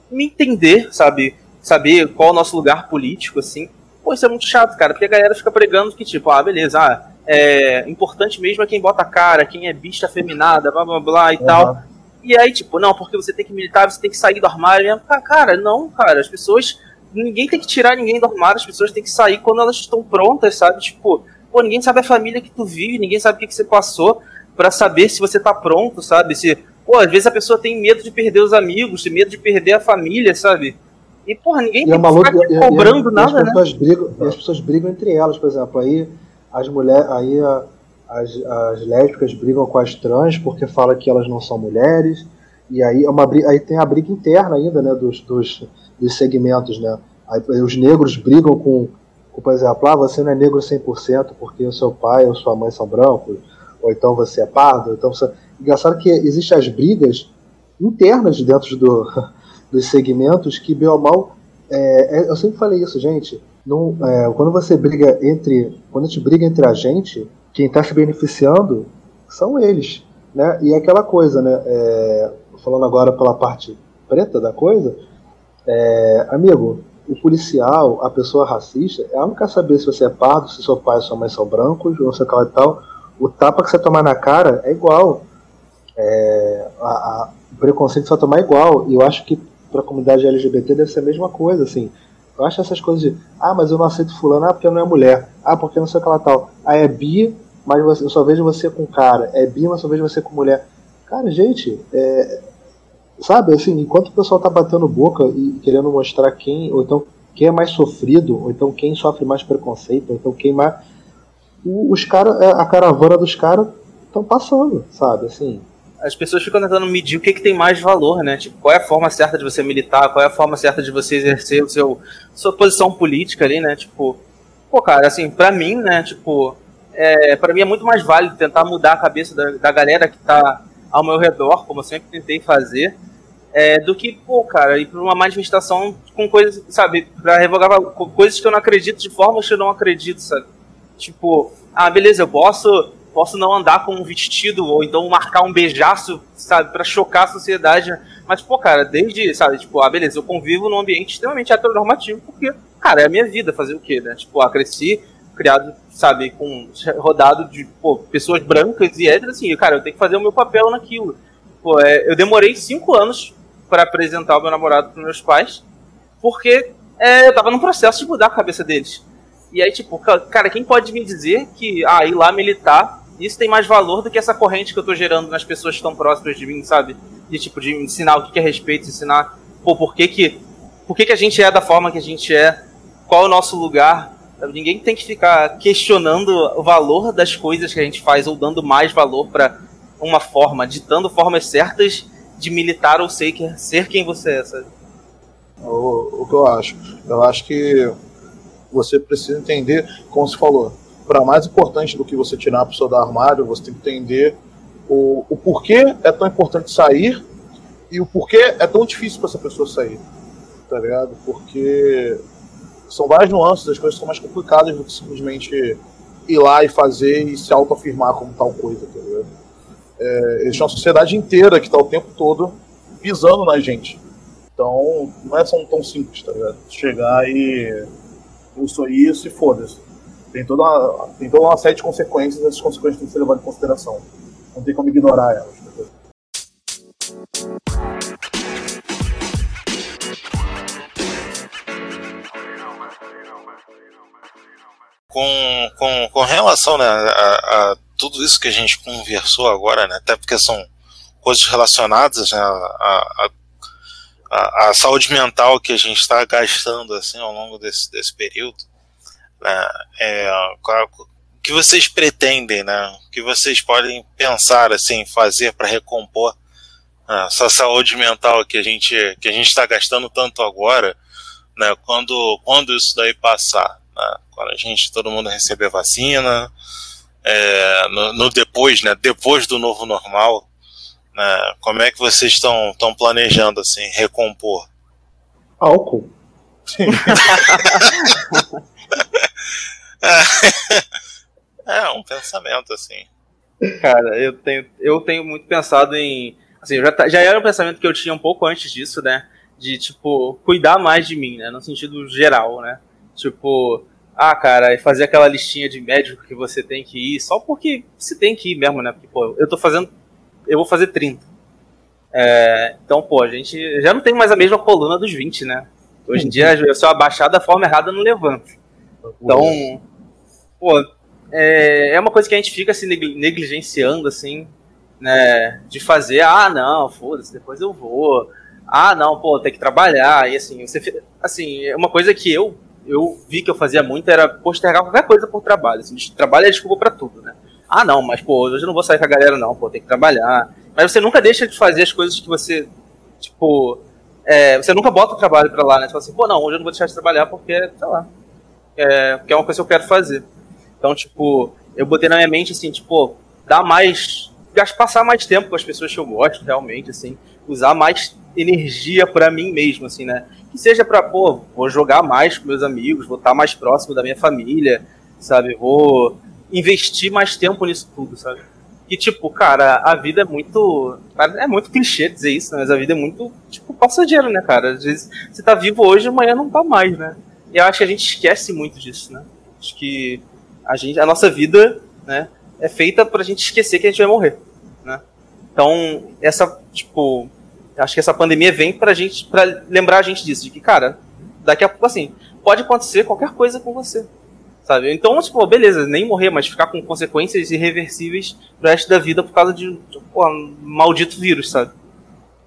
me entender, sabe? saber qual é o nosso lugar político, assim. Pô, isso é muito chato, cara, porque a galera fica pregando que, tipo, ah, beleza, ah, é importante mesmo é quem bota a cara, quem é bicha feminada, blá blá blá e uhum. tal. E aí, tipo, não, porque você tem que militar, você tem que sair do armário. Mesmo. Cara, não, cara, as pessoas. Ninguém tem que tirar ninguém do armário, as pessoas têm que sair quando elas estão prontas, sabe? Tipo, pô, ninguém sabe a família que tu vive, ninguém sabe o que, que você passou para saber se você tá pronto, sabe? Se, pô, às vezes a pessoa tem medo de perder os amigos, tem medo de perder a família, sabe? E, porra, ninguém e tem é maluco, que ficar cobrando e, nada, as pessoas né? Brigam, e as pessoas brigam entre elas, por exemplo. Aí as mulheres, aí a, as, as lésbicas brigam com as trans porque fala que elas não são mulheres. E aí, é uma, aí tem a briga interna ainda, né, dos, dos, dos segmentos, né. Aí, os negros brigam com, por exemplo, ah, você não é negro 100% porque o seu pai ou sua mãe são brancos, ou então você é pardo, então você... Engraçado que existem as brigas internas dentro do, dos segmentos que, bem ou mal, é, é, eu sempre falei isso, gente. É, quando você briga entre. Quando a gente briga entre a gente, quem está se beneficiando são eles. Né? E é aquela coisa, né? É, falando agora pela parte preta da coisa, é, amigo, o policial, a pessoa racista, ela não quer saber se você é pardo, se seu pai e sua mãe são brancos, ou sei lá e tal. O tapa que você tomar na cara é igual. É, a, a, o preconceito vai tomar igual. E eu acho que para a comunidade LGBT deve ser a mesma coisa, assim. Eu acho essas coisas de, ah, mas eu não aceito fulano, ah, porque não é mulher, ah, porque não sei o que ela tal. Ah, é bi, mas você, eu só vejo você com cara, é bi, mas só vejo você com mulher. Cara, gente, é, sabe, assim, enquanto o pessoal tá batendo boca e querendo mostrar quem, ou então quem é mais sofrido, ou então quem sofre mais preconceito, ou então quem mais. Os caras, é, a caravana dos caras estão passando, sabe, assim as pessoas ficam tentando medir o que, que tem mais valor, né? Tipo, qual é a forma certa de você militar, qual é a forma certa de você exercer o seu sua posição política ali, né? Tipo, pô, cara, assim, pra mim, né, tipo, é, para mim é muito mais válido tentar mudar a cabeça da, da galera que tá ao meu redor, como eu sempre tentei fazer, é, do que, pô, cara, ir pra uma manifestação com coisas, sabe, pra revogar coisas que eu não acredito de formas que eu não acredito, sabe? Tipo, ah, beleza, eu posso posso não andar com um vestido ou então marcar um beijaço, sabe, para chocar a sociedade. Mas, pô, cara, desde, sabe, tipo, ah, beleza, eu convivo num ambiente extremamente heteronormativo, porque, cara, é a minha vida fazer o quê, né? Tipo, ah, cresci, criado, sabe, com rodado de, pô, pessoas brancas e héteras, assim, cara, eu tenho que fazer o meu papel naquilo. Pô, é, eu demorei cinco anos para apresentar o meu namorado para meus pais, porque é, eu tava num processo de mudar a cabeça deles. E aí, tipo, cara, quem pode me dizer que, ah, ir lá militar isso tem mais valor do que essa corrente que eu tô gerando nas pessoas que estão próximas de mim, sabe? De tipo, de ensinar o que é respeito, ensinar, pô, por que que, por que que a gente é da forma que a gente é, qual é o nosso lugar, Ninguém tem que ficar questionando o valor das coisas que a gente faz ou dando mais valor para uma forma, ditando formas certas de militar ou ser, ser quem você é, sabe? O, o que eu acho? Eu acho que você precisa entender, como você falou, para mais importante do que você tirar a pessoa do armário, você tem que entender o, o porquê é tão importante sair e o porquê é tão difícil para essa pessoa sair. Tá ligado? Porque são várias nuances, as coisas são mais complicadas do que simplesmente ir lá e fazer e se autoafirmar como tal coisa, tá ligado? É, existe uma sociedade inteira que está o tempo todo pisando na gente. Então, não é tão, tão simples, tá ligado? Chegar e. Eu sou isso e foda-se. Tem toda, uma, tem toda uma série de consequências, essas consequências têm que ser levadas em consideração. Não tem como ignorar elas. Tá com, com, com relação né, a, a, tudo isso que a gente conversou agora, né, até porque são coisas relacionadas né, a, saúde mental que a gente está gastando assim ao longo desse, desse período, né, é, o que vocês pretendem, né, o que vocês podem pensar assim fazer para recompor né, essa saúde mental que a gente que a gente está gastando tanto agora, né, quando quando isso daí passar, né? Quando a gente, todo mundo receber vacina, é, no, no, depois, né? Depois do novo normal, né? Como é que vocês estão estão planejando assim recompor? Álcool. é, é um pensamento assim. Cara, eu tenho, eu tenho muito pensado em. Assim, já, tá, já era um pensamento que eu tinha um pouco antes disso, né? De, tipo, cuidar mais de mim, né? No sentido geral, né? Tipo, ah, cara, fazer aquela listinha de médico que você tem que ir, só porque você tem que ir mesmo, né? Porque, pô, eu tô fazendo. Eu vou fazer 30. É, então, pô, a gente já não tem mais a mesma coluna dos 20, né? Hoje em dia, eu abaixar da forma errada, não levanto. Então, pô, é, é uma coisa que a gente fica se negligenciando, assim, né? De fazer, ah, não, foda-se, depois eu vou. Ah, não, pô, tem que trabalhar. E assim, você, assim, é uma coisa que eu eu vi que eu fazia muito era postergar qualquer coisa por trabalho. Assim, trabalho é desculpa para tudo, né? Ah, não, mas pô, hoje eu não vou sair com a galera, não, pô, tem que trabalhar. Mas você nunca deixa de fazer as coisas que você, tipo, é, você nunca bota o trabalho pra lá, né? Você fala assim, pô, não, hoje eu não vou deixar de trabalhar porque, sei lá, é, porque é uma coisa que eu quero fazer. Então, tipo, eu botei na minha mente, assim, tipo, dar mais, passar mais tempo com as pessoas que eu gosto, realmente, assim, usar mais energia para mim mesmo, assim, né? que seja para, pô, vou jogar mais com meus amigos, vou estar mais próximo da minha família, sabe? Vou investir mais tempo nisso tudo, sabe? E, tipo, cara, a vida é muito. É muito clichê dizer isso, né? mas a vida é muito, tipo, passageiro, né, cara? Às vezes você tá vivo hoje, amanhã não tá mais, né? E eu acho que a gente esquece muito disso, né? Acho que a, gente, a nossa vida, né, é feita pra gente esquecer que a gente vai morrer, né? Então, essa, tipo, Acho que essa pandemia vem pra gente, para lembrar a gente disso, de que, cara, daqui a pouco, assim, pode acontecer qualquer coisa com você. Sabe? Então, tipo, beleza, nem morrer, mas ficar com consequências irreversíveis pro resto da vida por causa de pô, um maldito vírus, sabe?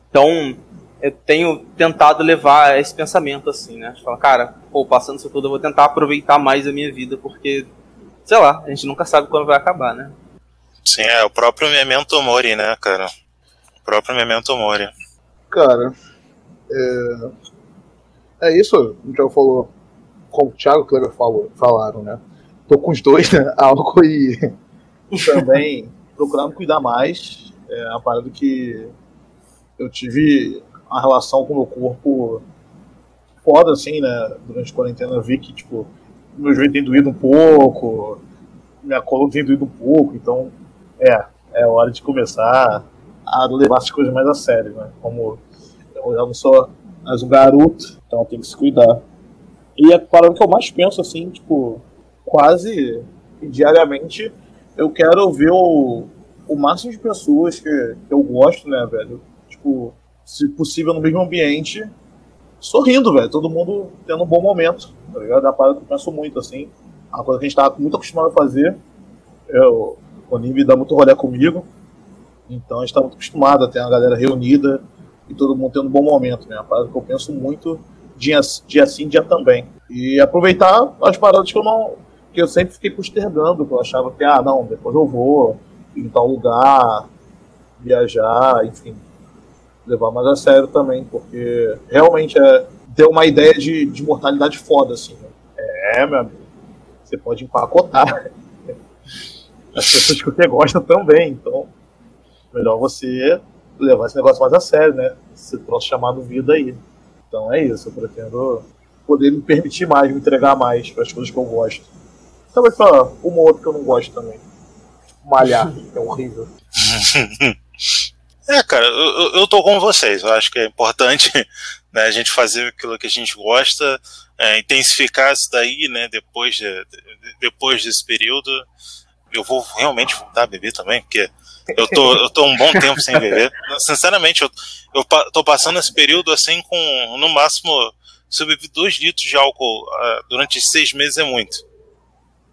Então, eu tenho tentado levar esse pensamento assim, né? Falar, cara, pô, passando isso tudo, eu vou tentar aproveitar mais a minha vida, porque, sei lá, a gente nunca sabe quando vai acabar, né? Sim, é o próprio Memento Mori, né, cara? O próprio Memento Mori. Cara, é, é isso, gente já falou, como o Thiago e o Kleber falaram, né? Tô com os dois, né? Álcool e. Também procurando cuidar mais. É a parada que eu tive a relação com o meu corpo foda, assim, né? Durante a quarentena, eu vi que, tipo, meu joelho tem doído um pouco, minha coluna tem doído um pouco, então, é, é hora de começar a levar as coisas mais a sério, né? Como eu não sou mais um garoto, então tem que se cuidar. E a parada que eu mais penso, assim, tipo, quase diariamente, eu quero ver o, o máximo de pessoas que, que eu gosto, né, velho? Tipo, se possível no mesmo ambiente, sorrindo, velho. Todo mundo tendo um bom momento, tá ligado? É uma parada que eu penso muito, assim. É uma coisa que a gente tava muito acostumado a fazer. Eu, o Nive dá muito rolê comigo. Então a gente tá muito acostumado a ter uma galera reunida e todo mundo tendo um bom momento, né? Parada que eu penso muito dia, dia sim, dia também. E aproveitar as paradas que eu não. que eu sempre fiquei postergando, que eu achava que, ah, não, depois eu vou em tal lugar, viajar, enfim. Levar mais a sério também, porque realmente é ter uma ideia de, de mortalidade foda, assim. Né? É, meu amigo. Você pode empacotar. As pessoas que você gosta também, então. Melhor você levar esse negócio mais a sério, né? Esse troço chamado vida aí. Então é isso, eu pretendo poder me permitir mais, me entregar mais para as coisas que eu gosto. Talvez para uma ou outra que eu não gosto também. Malhar, é horrível. É, cara, eu, eu tô com vocês. Eu acho que é importante né, a gente fazer aquilo que a gente gosta, é, intensificar isso daí, né, depois, de, depois desse período. Eu vou realmente voltar a beber também, porque eu tô, eu tô um bom tempo sem beber. Sinceramente, eu, eu tô passando esse período assim com, no máximo, se eu beber dois litros de álcool uh, durante seis meses é muito.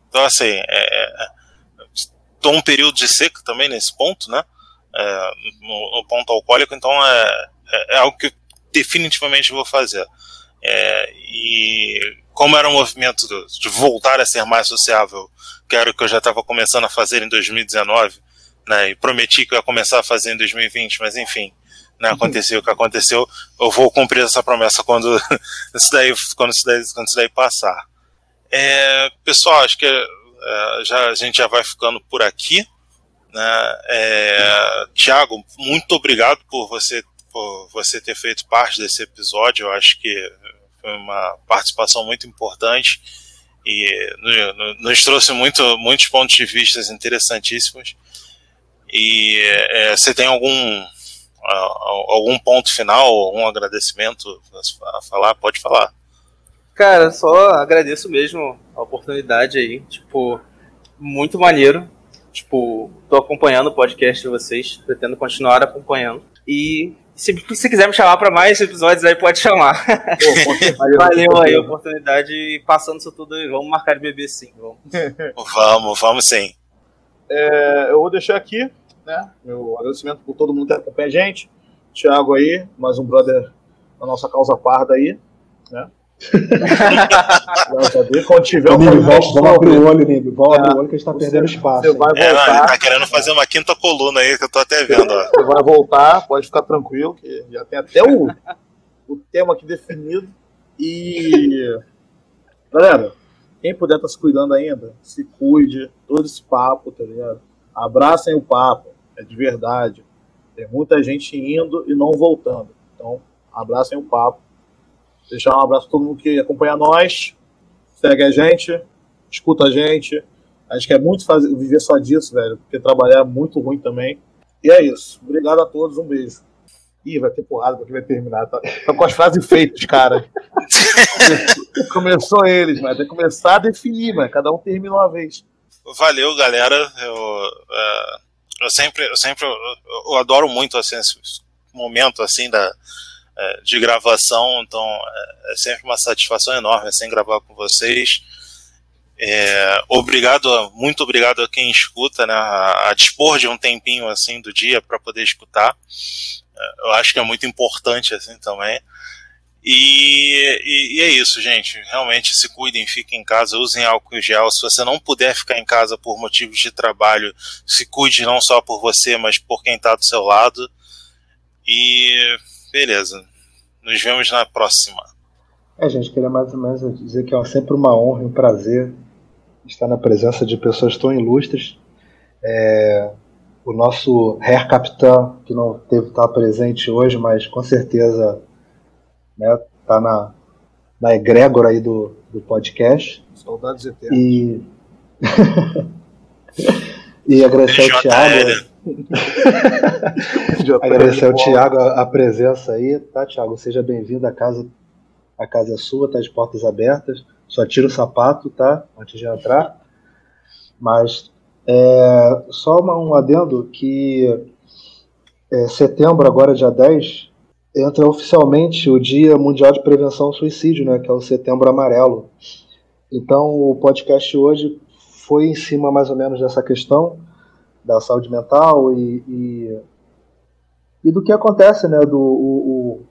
Então, assim, é, é, tô um período de seca também nesse ponto, né? É, no, no, ponto alcoólico, então é, é, é algo que definitivamente vou fazer. É, e como era um movimento de voltar a ser mais sociável, que era o que eu já estava começando a fazer em 2019, né, e prometi que eu ia começar a fazer em 2020, mas enfim, né, uhum. aconteceu o que aconteceu, eu vou cumprir essa promessa quando isso daí, quando isso daí, quando isso daí passar. É, pessoal, acho que é, já, a gente já vai ficando por aqui. Né? É, Tiago, muito obrigado por você, por você ter feito parte desse episódio. Eu acho que foi uma participação muito importante e nos trouxe muito, muitos pontos de vista interessantíssimos. E é, você tem algum algum ponto final, algum agradecimento a falar? Pode falar. Cara, só agradeço mesmo a oportunidade aí. Tipo, muito maneiro. Tipo, tô acompanhando o podcast de vocês, pretendo continuar acompanhando. E se, se quiser me chamar para mais episódios aí, pode chamar. Pô, valeu, valeu aí a oportunidade e passando isso tudo aí. Vamos marcar de beber sim. Vamos, vamos, vamos sim. É, eu vou deixar aqui né, meu agradecimento por todo mundo que acompanha a gente. Thiago aí, mais um brother da nossa causa parda aí. Né? Quando tiver um vamos abrir o olho, Níbio. Vamos abrir o olho que a gente tá perdendo espaço. Você vai voltar. É, ele tá querendo fazer uma quinta coluna aí, que eu tô até vendo. Ó. Você vai voltar, pode ficar tranquilo, que já tem até o, o tema aqui definido. E. Galera, quem puder estar tá se cuidando ainda, se cuide, todo esse papo, tá ligado? Abracem o papo, é de verdade. Tem muita gente indo e não voltando. Então, abracem o papo Deixar um abraço a todo mundo que acompanha nós, segue a gente, escuta a gente. A gente quer muito fazer, viver só disso, velho, porque trabalhar é muito ruim também. E é isso. Obrigado a todos, um beijo. Ih, vai ter porrada porque vai terminar. Tá, tá com as frases feitas, cara. Começou eles, mas tem que começar a definir, mas cada um termina uma vez. Valeu, galera. Eu, uh, eu sempre, eu sempre eu, eu adoro muito assim, esse momento assim da, é, de gravação, então é, é, sempre uma satisfação enorme assim, gravar com vocês. É, obrigado, muito obrigado a quem escuta, né, a, a dispor de um tempinho assim do dia para poder escutar. É, eu acho que é muito importante assim também. E, e, e, é isso, gente. Realmente se cuidem, fiquem em casa, usem álcool em gel. Se você não puder ficar em casa por motivos de trabalho, se cuide não só por você, mas por quem está do seu lado. E Beleza. Nos vemos na próxima. É, gente, queria mais ou menos dizer que é sempre uma honra e um prazer estar na presença de pessoas tão ilustres. É, o nosso Herr Capitão, que não teve estar presente hoje, mas com certeza né, tá na, na egrégora aí do, do podcast. Saudades eternas. E, e agradecer ao Thiago. Agradecer ao Thiago a, a, presença aí, tá, Thiago? Seja bem-vindo à casa. A casa é sua, tá de portas abertas. Só tira o sapato, tá? Antes de entrar. Mas é, só uma, um adendo que é, setembro, agora dia 10, entra oficialmente o Dia Mundial de Prevenção ao Suicídio, né? Que é o Setembro Amarelo. Então o podcast hoje foi em cima mais ou menos dessa questão da saúde mental e, e, e, do que acontece, né, do, o, o,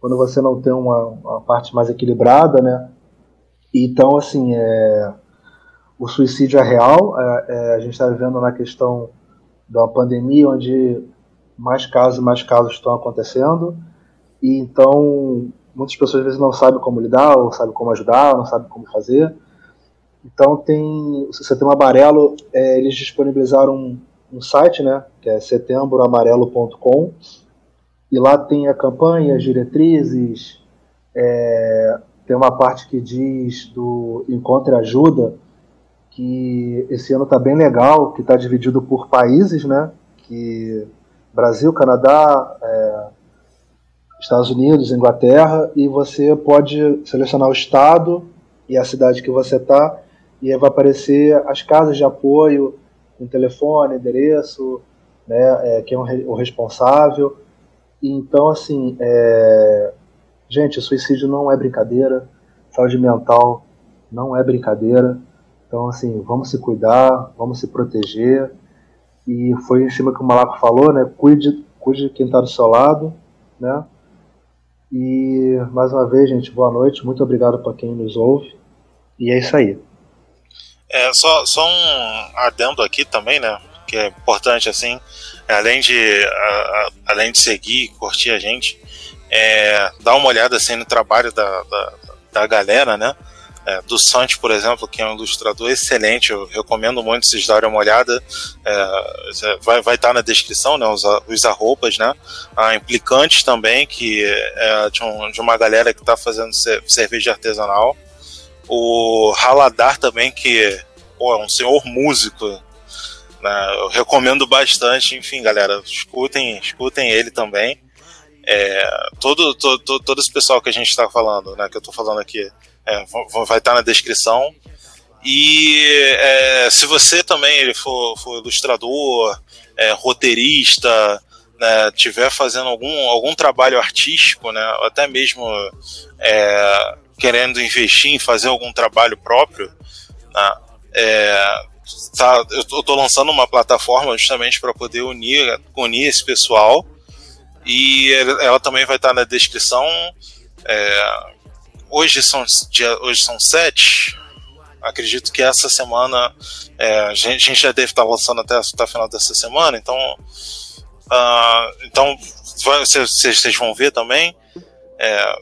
quando você não tem uma, uma, parte mais equilibrada, né, Então, assim, é, o suicídio é real. É, é, a gente está vivendo na questão da pandemia, onde mais casos e mais casos estão acontecendo. E então, muitas pessoas às vezes não sabem como lidar, ou sabem como ajudar, não sabem como fazer. Então, tem, se você tem um amarelo, é, eles disponibilizaram um, um site, né, que é setembroamarelo.com, e lá tem a campanha, as diretrizes, é, tem uma parte que diz do Encontre Ajuda, que esse ano está bem legal, que está dividido por países, né? Que Brasil, Canadá, é, Estados Unidos, Inglaterra, e você pode selecionar o estado e a cidade que você está, e aí vai aparecer as casas de apoio, com telefone, endereço, né, é, quem é o responsável. Então, assim, é, gente, suicídio não é brincadeira, saúde mental não é brincadeira. Então, assim, vamos se cuidar, vamos se proteger. E foi em cima que o Malaco falou, né? Cuide, cuide de quem está do seu lado, né? E mais uma vez, gente, boa noite. Muito obrigado para quem nos ouve. E é isso aí. É, só, só um adendo aqui também, né? Que é importante, assim, além de, a, a, além de seguir, curtir a gente, é, dar uma olhada assim, no trabalho da, da, da galera, né? É, do Santi, por exemplo, que é um ilustrador excelente, eu recomendo muito vocês darem uma olhada. É, vai, vai estar na descrição, né? Os, os arrobas, né? A Implicantes também, que é de, um, de uma galera que está fazendo cerveja artesanal. O Haladar também, que pô, é um senhor músico. Né? Eu recomendo bastante. Enfim, galera, escutem, escutem ele também. É, todo, todo, todo esse pessoal que a gente está falando, né, que eu estou falando aqui, é, vai estar na descrição. E é, se você também for, for ilustrador, é, roteirista, né, tiver fazendo algum, algum trabalho artístico, né, até mesmo é, querendo investir em fazer algum trabalho próprio, né, é, tá, eu estou lançando uma plataforma justamente para poder unir, unir esse pessoal e ela também vai estar na descrição. É, hoje são dia, hoje são sete. Acredito que essa semana é, a, gente, a, gente, já deve estar lançando até, o final dessa semana. Então, uh, então vocês vão ver também é,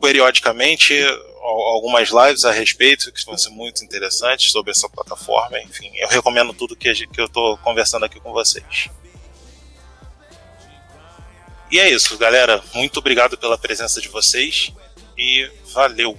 periodicamente algumas lives a respeito que vão ser muito interessantes sobre essa plataforma. Enfim, eu recomendo tudo que, que eu estou conversando aqui com vocês. E é isso, galera. Muito obrigado pela presença de vocês e valeu!